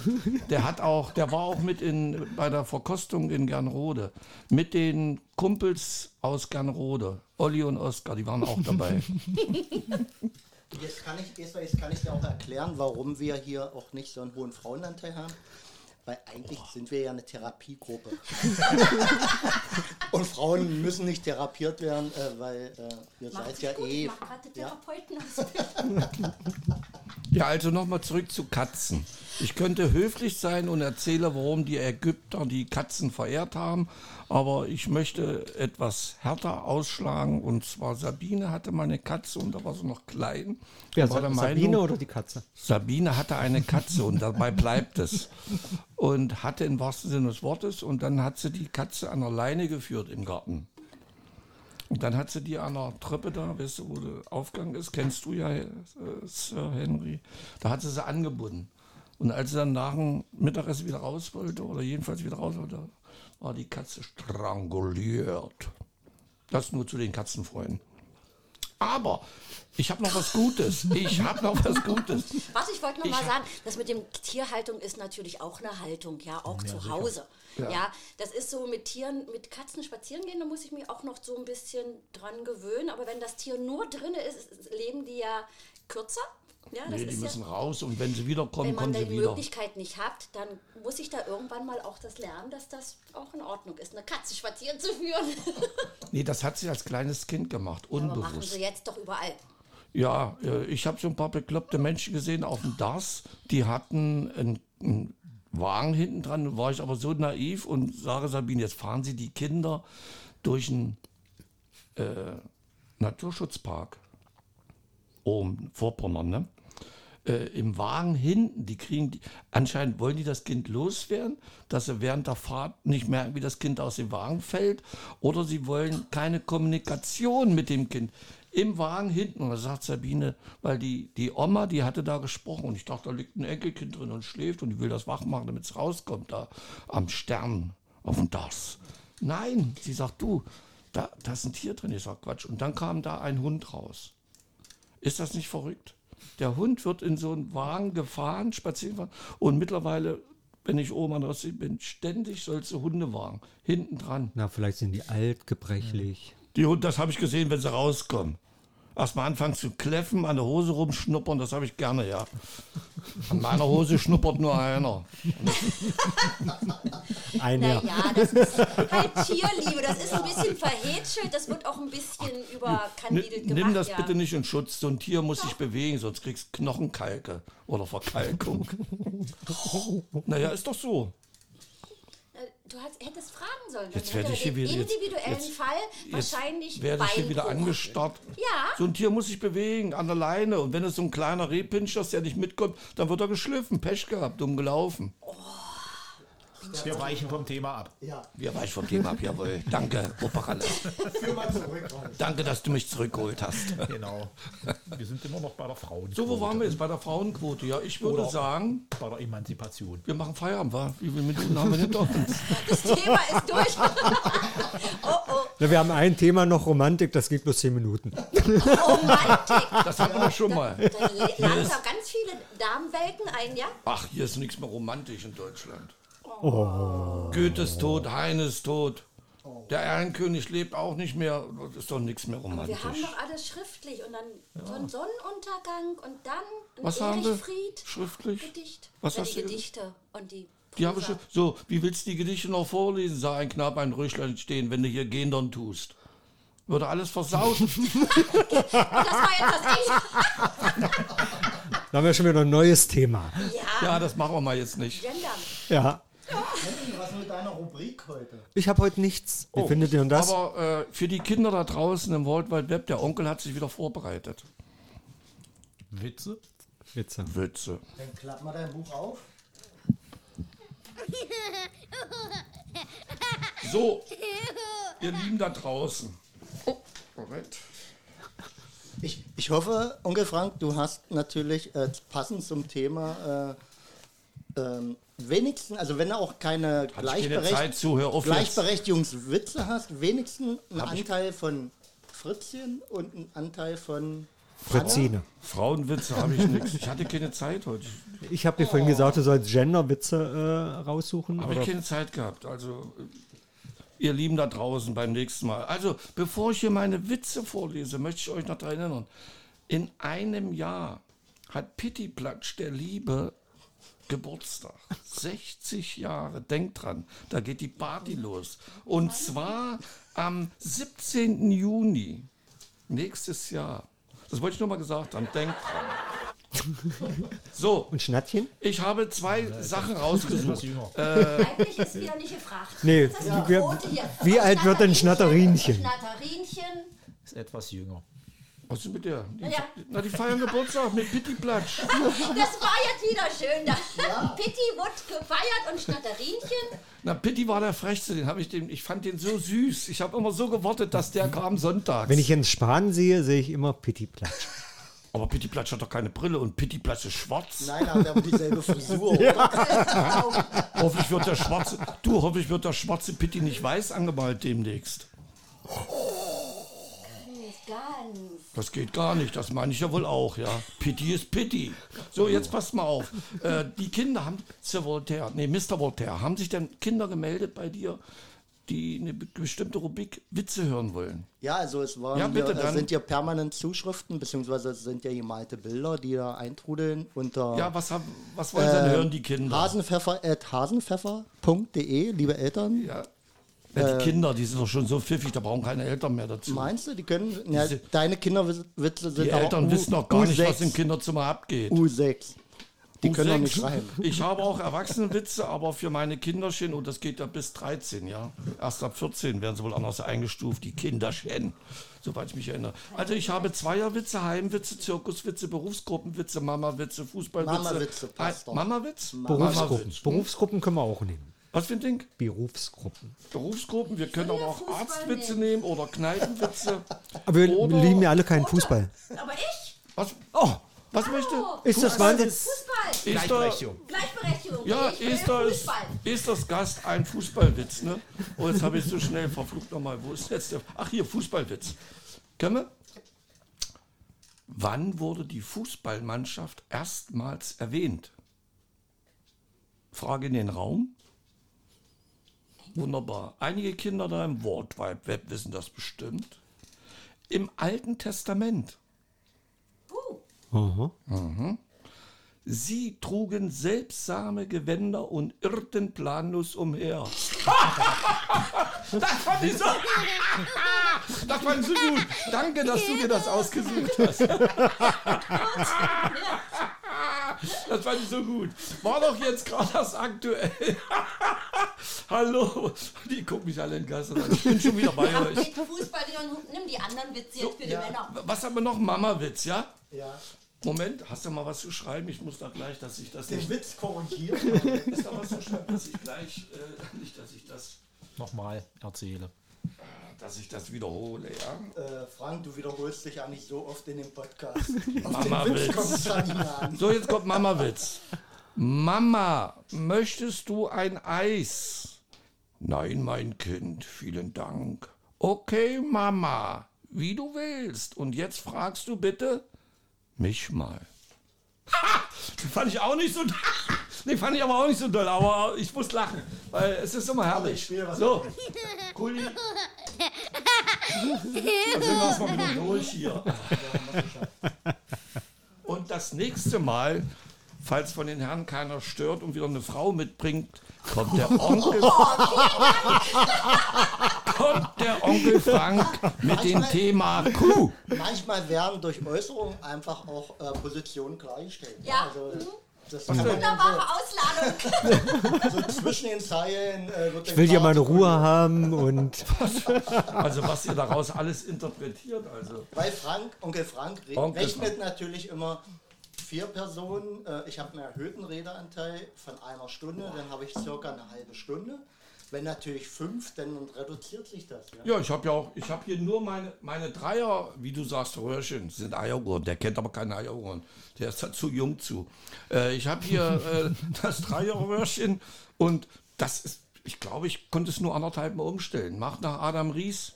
Der hat auch, der war auch mit in, bei der Verkostung in Gernrode. Mit den Kumpels aus Gernrode. Olli und Oskar, die waren auch dabei. Jetzt kann ich, jetzt kann ich dir auch erklären, warum wir hier auch nicht so einen hohen Frauenanteil haben. Weil eigentlich sind wir ja eine Therapiegruppe. Und Frauen müssen nicht therapiert werden, äh, weil äh, ihr Macht seid ja gut. eh. Ich mach gerade Ja. Therapeuten aus. Ja, also nochmal zurück zu Katzen. Ich könnte höflich sein und erzähle, warum die Ägypter die Katzen verehrt haben, aber ich möchte etwas härter ausschlagen. Und zwar Sabine hatte mal eine Katze und da war sie noch klein. Wer, war der Sabine Meinung- oder die Katze? Sabine hatte eine Katze und dabei bleibt es. Und hatte im wahrsten Sinne des Wortes und dann hat sie die Katze an der Leine geführt im Garten. Und dann hat sie die an der Treppe da, weißt du, wo der Aufgang ist, kennst du ja, äh, Sir Henry, da hat sie sie angebunden. Und als sie dann nach dem Mittagessen wieder raus wollte, oder jedenfalls wieder raus wollte, war die Katze stranguliert. Das nur zu den Katzenfreunden. Aber ich habe noch was Gutes. Ich habe noch was Gutes. Was ich wollte noch Ich mal sagen, das mit dem Tierhaltung ist natürlich auch eine Haltung, ja, auch zu Hause. Ja. das ist so mit Tieren, mit Katzen spazieren gehen, da muss ich mich auch noch so ein bisschen dran gewöhnen. Aber wenn das Tier nur drin ist- leben die ja kürzer. Ja, das Nee, die müssen ja, raus und wenn sie wiederkommen, wenn man kommen da sie die wieder. Möglichkeit nicht hat, dann muss ich da irgendwann mal auch das lernen, dass das auch in Ordnung ist, eine Katze spazieren zu führen. Nee, das hat sie als kleines Kind gemacht, Aber machen unbewusst. sie jetzt doch überall. Ja, äh, ich habe so ein paar bekloppte Menschen gesehen auf dem DAS, die hatten einen, einen Wagen hinten dran, Da war ich aber so naiv und sage Sabine, jetzt fahren Sie die Kinder durch einen äh, Naturschutzpark oben Vorpommern, ne? Äh, Im Wagen hinten, die kriegen, die, anscheinend wollen die das Kind loswerden, dass sie während der Fahrt nicht merken, wie das Kind aus dem Wagen fällt, oder sie wollen keine Kommunikation mit dem Kind. Im Wagen hinten, und da sagt Sabine, weil die, die Oma, die hatte da gesprochen und ich dachte, da liegt ein Enkelkind drin und schläft und die will das wach machen, damit es rauskommt, da am Stern, auf dem Das. Nein, sie sagt, du, da, da ist ein Tier drin. Ich sag, Quatsch. Und dann kam da ein Hund raus. Ist das nicht verrückt? Der Hund wird in so einen Wagen gefahren, spazieren fahren. Und mittlerweile, wenn ich oben an Ostsee bin, ständig solche Hundewagen hinten dran. Na, vielleicht sind die alt, gebrechlich. Die Hunde, das habe ich gesehen, wenn sie rauskommen. Erstmal anfangen zu kläffen, an der Hose rumschnuppern, das habe ich gerne, ja. An meiner Hose schnuppert nur einer. Ein Jahr. Naja, das ist halt Tierliebe. Das ist ein bisschen verhätschelt. Das wird auch ein bisschen überkandidelt Nimm, gemacht. nimm das ja. bitte nicht in Schutz. So ein Tier muss sich bewegen, sonst kriegst du Knochenkalke oder Verkalkung. naja, ist doch so. Du hast, hättest fragen sollen. Jetzt werde ich hier er wieder- individuellen jetzt- Fall Jetzt wahrscheinlich werde ich hier wieder angestarrt. Ja. So ein Tier muss sich bewegen, an der Leine. Und wenn es so ein kleiner Rehpinscher ist, der nicht mitkommt, dann wird er geschliffen. Pech gehabt, dumm gelaufen. Wir weichen vom Thema ab. Ja, Wir weichen vom Thema ab, jawohl. Danke, Operalle. führ mal zurück. Danke, dass du mich zurückgeholt hast. Genau. Wir sind immer noch bei der Frauenquote. So, wo waren wir jetzt? Bei der Frauenquote. Ja, ich würde Oder- sagen, Bei der Emanzipation. wir machen Feierabend, wa? Wie viele Minuten haben wir hinter uns? Das Thema ist durch. oh, oh. Na, wir haben ein Thema noch, Romantik, das geht bloß 10 Minuten. Romantik. Das hatten wir schon mal. Da langsam ganz viele Damenwelten ein, ja? Ach, hier ist nichts mehr romantisch in Deutschland. Oh. Goethe ist tot, Heine ist tot. Der Ehrenkönig lebt auch nicht mehr. Das ist doch nichts mehr romantisch. Wir haben doch alles schriftlich und dann so ein Sonnenuntergang und dann ein Was haben wir? Erich-Fried. Schriftlich? Gedicht. Was ja, hast die du? Gedichte und die Die habe ich Prosa. schon. So, wie willst du die Gedichte noch vorlesen? Sah ein Knabe ein Röschlein stehen, wenn du hier Gendern tust. Würde alles versaut. Das war jetzt das. Da haben wir schon wieder ein neues Thema. Ja, ja, das machen wir mal jetzt nicht. Gendern. Ja. Was mit deiner Rubrik heute? Ich habe heute nichts. Wie findet ihr denn das? Aber äh, für die Kinder da draußen im World Wide Web, der Onkel hat sich wieder vorbereitet. Witze? Witze. Witze. Dann klapp mal dein Buch auf. So, ihr Lieben da draußen. Oh, Moment. Ich, ich hoffe, Onkel Frank, du hast natürlich äh, passend zum Thema äh, ähm, wenigstens, also wenn du auch keine Gleichberecht Zeit zu, hör auf jetzt. Gleichberechtigungswitze hast, wenigstens einen Hab Anteil von Fritzchen und einen Anteil von Fritzine. Frauenwitze habe ich nichts. Ich hatte keine Zeit heute. Ich habe dir vorhin gesagt, du sollst Genderwitze äh, raussuchen. Habe ich keine Zeit gehabt. Also, äh, ihr Lieben da draußen beim nächsten Mal. Also, bevor ich hier meine Witze vorlese, möchte ich euch noch daran erinnern. In einem Jahr hat Pittiplatsch der Liebe Geburtstag. 60 Jahre. Denkt dran, da geht die Party los. Und zwar am 17. Juni nächstes Jahr. Das wollte ich nur mal gesagt haben. Denkt dran. So, Und Schnattchen? ich habe zwei Sachen Etwas rausgesucht. jünger. Eigentlich ist wieder nicht gefragt. Nee, Das ist die wie- alt wird denn Schnatterinchen? Schnatterinchen. Ist etwas jünger. Was ist mit der? Die, Ja. Na, die feiern Geburtstag mit Pitti Platsch. Das war jetzt wieder schön. Da. Pitti wird gefeiert und Schnatterinchen. Na, Pitti war der Frechste, den habe ich dem, ich fand den so süß. Ich habe immer so gewartet, dass der kam sonntags. Wenn ich einen Span sehe, sehe ich immer Pitti Platsch. Aber Pitti Platsch hat doch keine Brille und Pitti Platsch ist schwarz. Nein, er hat aber dieselbe Frisur. oder? Hoffentlich wird der schwarze, du, hoffentlich wird der schwarze Pitti nicht weiß angemalt demnächst. Nicht ganz. Das geht gar nicht, das meine ich ja wohl auch, ja. Pitti ist Pitti. So, jetzt passt mal auf. Äh, die Kinder haben, Sir Voltaire, nee, Mr. Voltaire, haben sich denn Kinder gemeldet bei dir, die eine be- bestimmte Rubrik Witze hören wollen? Ja, also es waren Ja, bitte es sind ja permanent Zuschriften, beziehungsweise es sind ja gemalte Bilder, die da eintrudeln unter Ja, was, haben, was wollen sie denn hören, die Kinder? hasenpfeffer at hasenpfeffer.de, liebe Eltern. Ja. Ja, die Kinder, die sind doch schon so pfiffig, da brauchen keine Eltern mehr dazu. Meinst du, die können, ja, Diese- deine Kinderwitze sind Die Eltern U- wissen doch gar nicht, U6, was im Kinderzimmer abgeht. U6. Die können doch U6. nicht schreiben. Ich habe auch Erwachsenenwitze, aber für meine Kinderchen, und das geht ja bis 13, ja. Erst ab 14 werden sie wohl anders eingestuft, die Kinderchen, soweit ich mich erinnere. Also ich habe Zweierwitze, Heimwitze, Zirkuswitze, Berufsgruppenwitze, Mamawitze, Fußballwitze. Mamawitze passt doch. Mamawitz? Berufsgruppen. Mamawitz. Berufsgruppen können wir auch nehmen. Was für ein Ding? Berufsgruppen. Berufsgruppen, wir können aber auch Fußball Arztwitze nehmen oder Kneipenwitze. Aber wir Oder- lieben ja alle keinen Fußball. Aber ich? Was, Oh, was möchte? ist das Wahnsinn? Fußball. Ist da, Gleichberechtigung. Gleichberechtigung. Ja, ich will Esther ist, Fußball. ist das Gast ein Fußballwitz, ne? Oh, jetzt habe ich so schnell verflucht nochmal. Wo ist jetzt der? Ach, hier, Fußballwitz. Können wir? Wann wurde die Fußballmannschaft erstmals erwähnt? Frage in den Raum. Wunderbar. Einige Kinder da im World Wide Web wissen das bestimmt. Im Alten Testament. Uh, Sie trugen seltsame Gewänder und irrten planlos umher. das fand ich so. Das fand ich so gut. Danke, dass du dir das ausgesucht hast. Das fand ich so gut. War doch jetzt gerade das aktuell. Hallo. Die gucken mich alle in den Gassen an. Ich bin schon wieder bei Ach, euch. Fußball, nimm die anderen Witze jetzt für die Männer. Was haben wir noch? Mama-Witz, ja? Ja. Moment, hast du mal was zu schreiben? Ich muss da gleich, dass ich das nicht. Den Witz korrigieren. Ist da was zu schreiben, dass ich gleich, äh, nicht, dass ich das, Nochmal erzähle. Dass ich das wiederhole, ja? äh, Frank, du wiederholst dich ja nicht so oft in dem Podcast. Auf Mama Witz Witz. So, jetzt kommt Mama-Witz. Mama, möchtest du ein Eis? Nein, mein Kind, vielen Dank. Okay, Mama, wie du willst. Und jetzt fragst du bitte mich mal. Ha! Den fand ich auch nicht so. Den fand ich aber auch nicht so doll, aber ich muss lachen, weil es ist immer herrlich. So, Kuli. Dann sind wir erstmal wieder durch hier. Und das nächste Mal, falls von den Herren keiner stört und wieder eine Frau mitbringt, kommt der Onkel, kommt der Onkel Frank mit dem Thema Kuh. Manchmal werden durch Äußerungen einfach auch äh, Positionen klargestellt. Ja. Also, Mhm. Das kann man Wunderbare Ausladung. dann so, so zwischen den Zeilen äh, wird Ich will hier meine Ruhe haben und Also was ihr daraus alles interpretiert, also. Weil Frank, Onkel Frank re Onkel rechnet natürlich immer vier Personen. Äh, ich habe einen erhöhten Redeanteil von einer Stunde, dann habe ich circa eine halbe Stunde. Wenn natürlich fünf, dann reduziert sich das. Ja? Ja, ich habe ja auch, ich habe hier nur meine, meine Dreier, wie du sagst, Röhrchen, sind Eieruhren. Der kennt aber keine Eieruhren. Der ist da zu jung zu. Äh, ich habe hier äh, das Dreierröhrchen und das ist, ich glaube, ich konnte es nur anderthalb Mal umstellen. Macht nach Adam Ries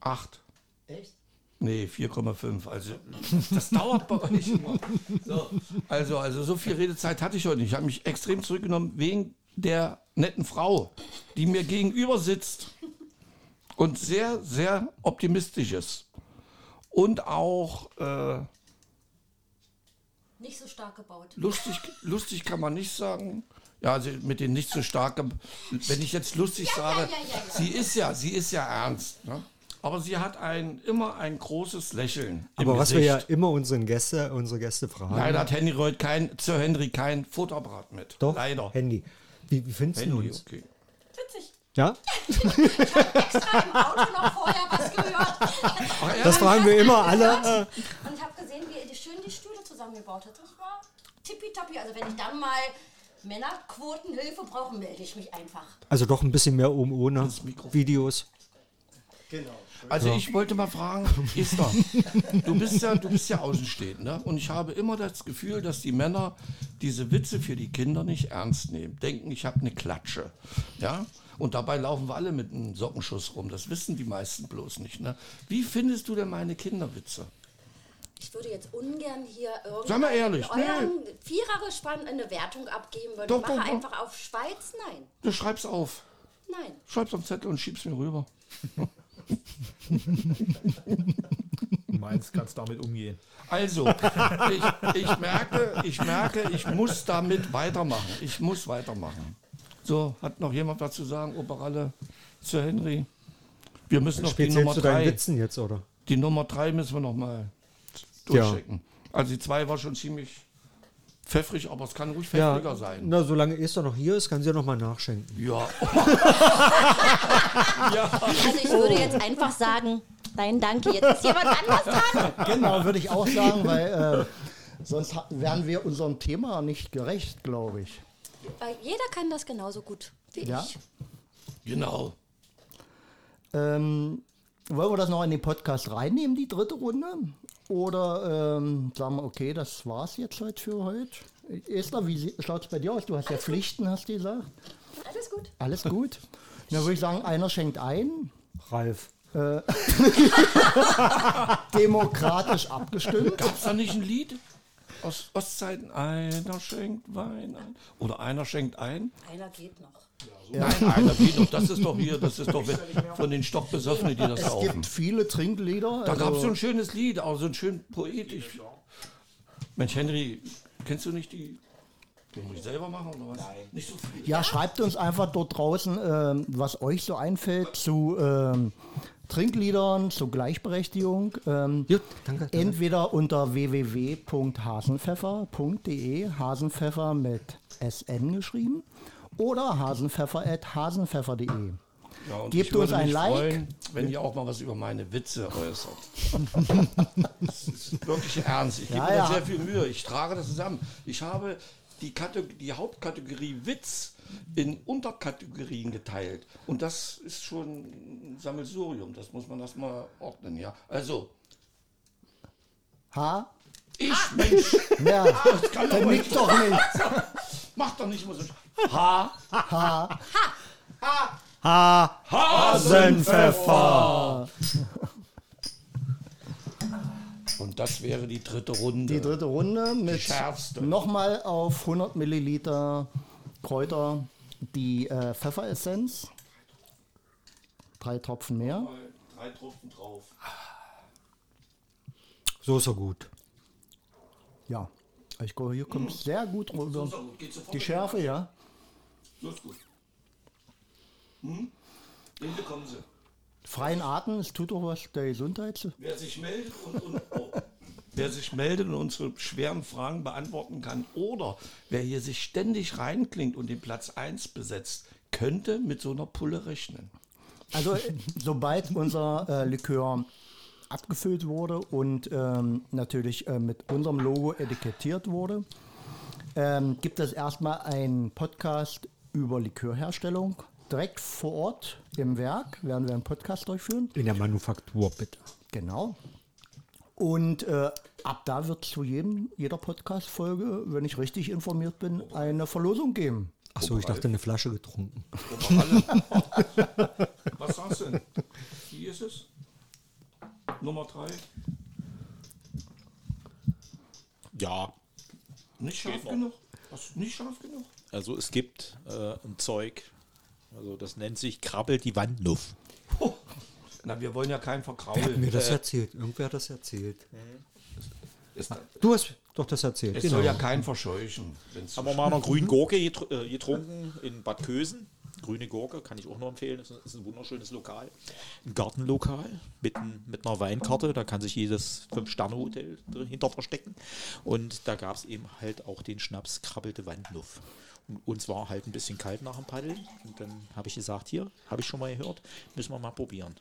acht. Echt? Nee, 4,5. Also das dauert bei euch immer. So, also, also so viel Redezeit hatte ich heute nicht. Ich habe mich extrem zurückgenommen wegen der netten Frau, die mir gegenüber sitzt und sehr, sehr optimistisch ist. Und auch äh, Nicht so stark gebaut. lustig, lustig kann man nicht sagen. Ja, also mit den nicht so stark. Wenn ich jetzt lustig sage, ja, ja, ja. sie ist ja, sie ist ja ernst. Ne? aber sie hat ein, immer ein großes Lächeln. im Aber was wir ja Gesicht. immer unseren Gäste, unsere Gäste fragen. Leider hat Henry heute kein, Sir Henry kein Fotoapparat mit. Doch, Leider. Handy. Wie, wie findest du uns? okay. Witzig. Ja? Extra im Auto noch vorher was gehört. Das fragen wir immer alle. äh, Und ich habe gesehen, wie ihr schön die Stühle zusammengebaut habt. Das war tippitoppi. Also wenn ich dann mal Männerquotenhilfe brauche, melde ich mich einfach. Also doch ein bisschen mehr oben ohne. Videos. Also ich wollte mal fragen, Esther, du bist ja, du bist ja außenstehend, ne? Und ich habe immer das Gefühl, dass die Männer diese Witze für die Kinder nicht ernst nehmen. Denken, ich habe eine Klatsche. Ja? Und dabei laufen wir alle mit einem Sockenschuss rum. Das wissen die meisten bloß nicht. Ne? Wie findest du denn meine Kinderwitze? Ich würde jetzt ungern hier irgendwie ehrlich, in euren Vierergespann eine Wertung abgeben. Würde Doch, ich mache doch, doch. einfach auf Schweiz. Nein, Du schreibst auf. nein. Schreib's am Zettel und schieb's mir rüber. Du meinst, kannst damit umgehen. Also, ich, ich, merke, ich merke, ich muss damit weitermachen. Ich muss weitermachen. So, hat noch jemand was zu sagen? Operalle Sir Henry? Wir müssen noch die Speziell Nummer zu drei. Witzen jetzt, oder? Die Nummer drei müssen wir noch mal durchchecken. Also die zwei war schon ziemlich pfeffrig, aber es kann ruhig pfeffriger sein. Na, solange Esther noch hier ist, kann sie ja noch mal nachschenken. Ja. Also ich würde jetzt einfach sagen, nein, danke. Jetzt ist jemand anders dran. Genau, würde ich auch sagen, weil äh, sonst wären wir unserem Thema nicht gerecht, glaube ich. Weil jeder kann das genauso gut wie Ja. ich. Genau. Ähm, wollen wir das noch in den Podcast reinnehmen, die dritte Runde? Oder ähm, sagen wir, okay, das war's jetzt heute für heute? Esther, wie schaut es bei dir aus? Du hast ja Pflichten, hast du gesagt. Alles gut. Alles gut. Dann würde ich sagen, einer schenkt ein. Ralf. Demokratisch abgestimmt. Gab es da nicht ein Lied aus Ostzeiten? Einer schenkt Wein ein. Oder einer schenkt ein? Einer geht noch. Nein, einer geht doch. Das ist doch hier, das ist doch von den Stockbesoffenen, die das Es saufen. gibt viele Trinklieder. Da also- gab es so ein schönes Lied, auch so ein schön poetisch. Mensch, Henry, kennst du nicht die? Den muss ich selber machen oder was? Nein. Nicht so viel. Ja, schreibt uns einfach dort draußen, ähm, was euch so einfällt zu ähm, Trinkliedern, zu Gleichberechtigung. Ähm, Gut, danke, danke. Entweder unter www.hasenpfeffer.de, Hasenpfeffer mit SN geschrieben, oder hasenpfeffer.hasenpfeffer.de. Ja, und Gebt ich würde uns ein mich Like. Freuen, wenn ihr auch mal was über meine Witze äußert. das ist wirklich ernst. Ich gebe Ja, mir da ja. sehr viel Mühe. Ich trage das zusammen. Ich habe die, Kategor die Hauptkategorie Witz in Unterkategorien geteilt. Und das ist schon ein Sammelsurium. Das muss man das mal ordnen. Ja. Also, Ha? ich, Mensch, Ja, kann dann doch nicht. doch nicht. Mach doch nicht immer so. Ha, Hasenpfeffer. Und das wäre die dritte Runde. Die dritte Runde mit nochmal auf 100 Milliliter Kräuter die äh, Pfefferessenz. Drei Tropfen mehr. Drei Tropfen drauf. So ist er gut. Ja, ich glaube, hier kommt sehr gut rüber. So, sofort Die Schärfe, ja. So ist gut. Hm? Den bekommen Sie. Freien Atem, es tut doch was der Gesundheit. Wer sich meldet und, und oh, wer sich meldet und unsere schweren Fragen beantworten kann oder wer hier sich ständig reinklingt und den Platz 1 besetzt, könnte mit so einer Pulle rechnen. Also, äh, sobald unser äh, Likör abgefüllt wurde und ähm, natürlich äh, mit unserem Logo etikettiert wurde, ähm, gibt es erstmal einen Podcast über Likörherstellung. Direkt vor Ort im Werk werden wir einen Podcast durchführen. In der Manufaktur, bitte. Genau. Und äh, ab da wird es zu jedem, jeder Podcast-Folge, wenn ich richtig informiert bin, eine Verlosung geben. Achso, ich dachte, eine Flasche getrunken. Was sagst du denn? Wie ist es? Nummer 3? Ja, Nicht scharf genug? Was, nicht scharf genug? also es gibt äh, ein Zeug, also das nennt sich Krabbelt die Wandnuff. Oh. Na, wir wollen ja keinen Wer hat verkraulen. mir das erzählt? Irgendwer hat das erzählt. Es, Du hast doch das erzählt. es soll ja keinen verscheuchen. wenn's Haben wir mal eine grüne Gurke getr äh, getrunken in Bad Kösen. Grüne Gurke kann ich auch nur empfehlen. Das ist ein wunderschönes Lokal. Ein Gartenlokal mit, ein, mit einer Weinkarte. Da kann sich jedes Fünf-Sterne-Hotel hinter verstecken. Und da gab es eben halt auch den Schnaps Krabbelte Wandnuff. Und uns war halt ein bisschen kalt nach dem Paddeln. Und dann habe ich gesagt, hier, habe ich schon mal gehört, müssen wir mal probieren.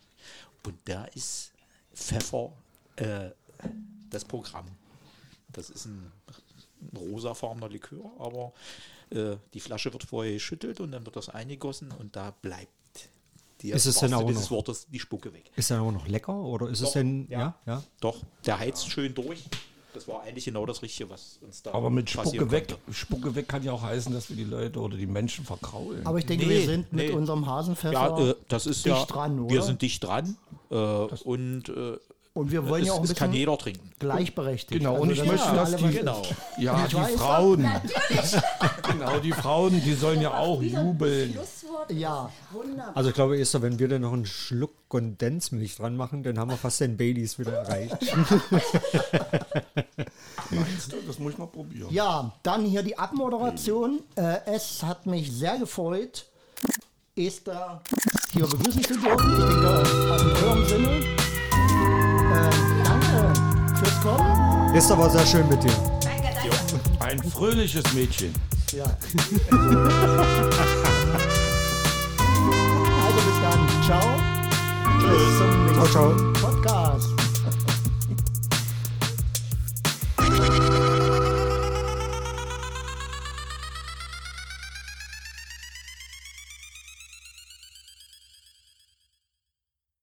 Und da ist Pfeffer äh, das Programm. Das ist ein, ein rosafarbener Likör, aber äh, die Flasche wird vorher geschüttelt und dann wird das eingegossen und da bleibt die Ist es denn auch noch- Wortes die Spucke weg. Ist er aber noch lecker oder ist es Doch, denn, ja. ja, ja? Doch, der heizt schön durch. Das war eigentlich genau das Richtige, was uns da Aber mit Spucke weg, konnte. Spucke weg kann ja auch heißen, dass wir die Leute oder die Menschen verkraulen. Aber ich denke, Nee, wir sind mit nee. unserem Hasenpfeffer Ja, äh, das ist dicht ja, dran, wir oder? sind dicht dran äh, und äh, und wir wollen es, ja auch ein es kann bisschen jeder trinken. gleichberechtigt. Genau, und ich das möchte, dass die- Genau. ja, die weiß. Frauen. genau, die Frauen, die sollen ja auch jubeln. Ja. Wunderbar. Also ich glaube, Esther, wenn wir dann noch einen Schluck Kondensmilch dran machen, dann haben wir fast den Baileys wieder erreicht. Meinst du? Das muss ich mal probieren. Ja, dann hier die Abmoderation. Äh, es hat mich sehr gefreut, Esther hier begrüßen zu dürfen. Ich denke, in eurem Sinne. Äh, danke fürs Kommen. Ist aber sehr schön mit dir. Danke, danke. Ein fröhliches Mädchen. Ja. also bis dann. Ciao. Tschüss. zum ciao, ciao. Podcast.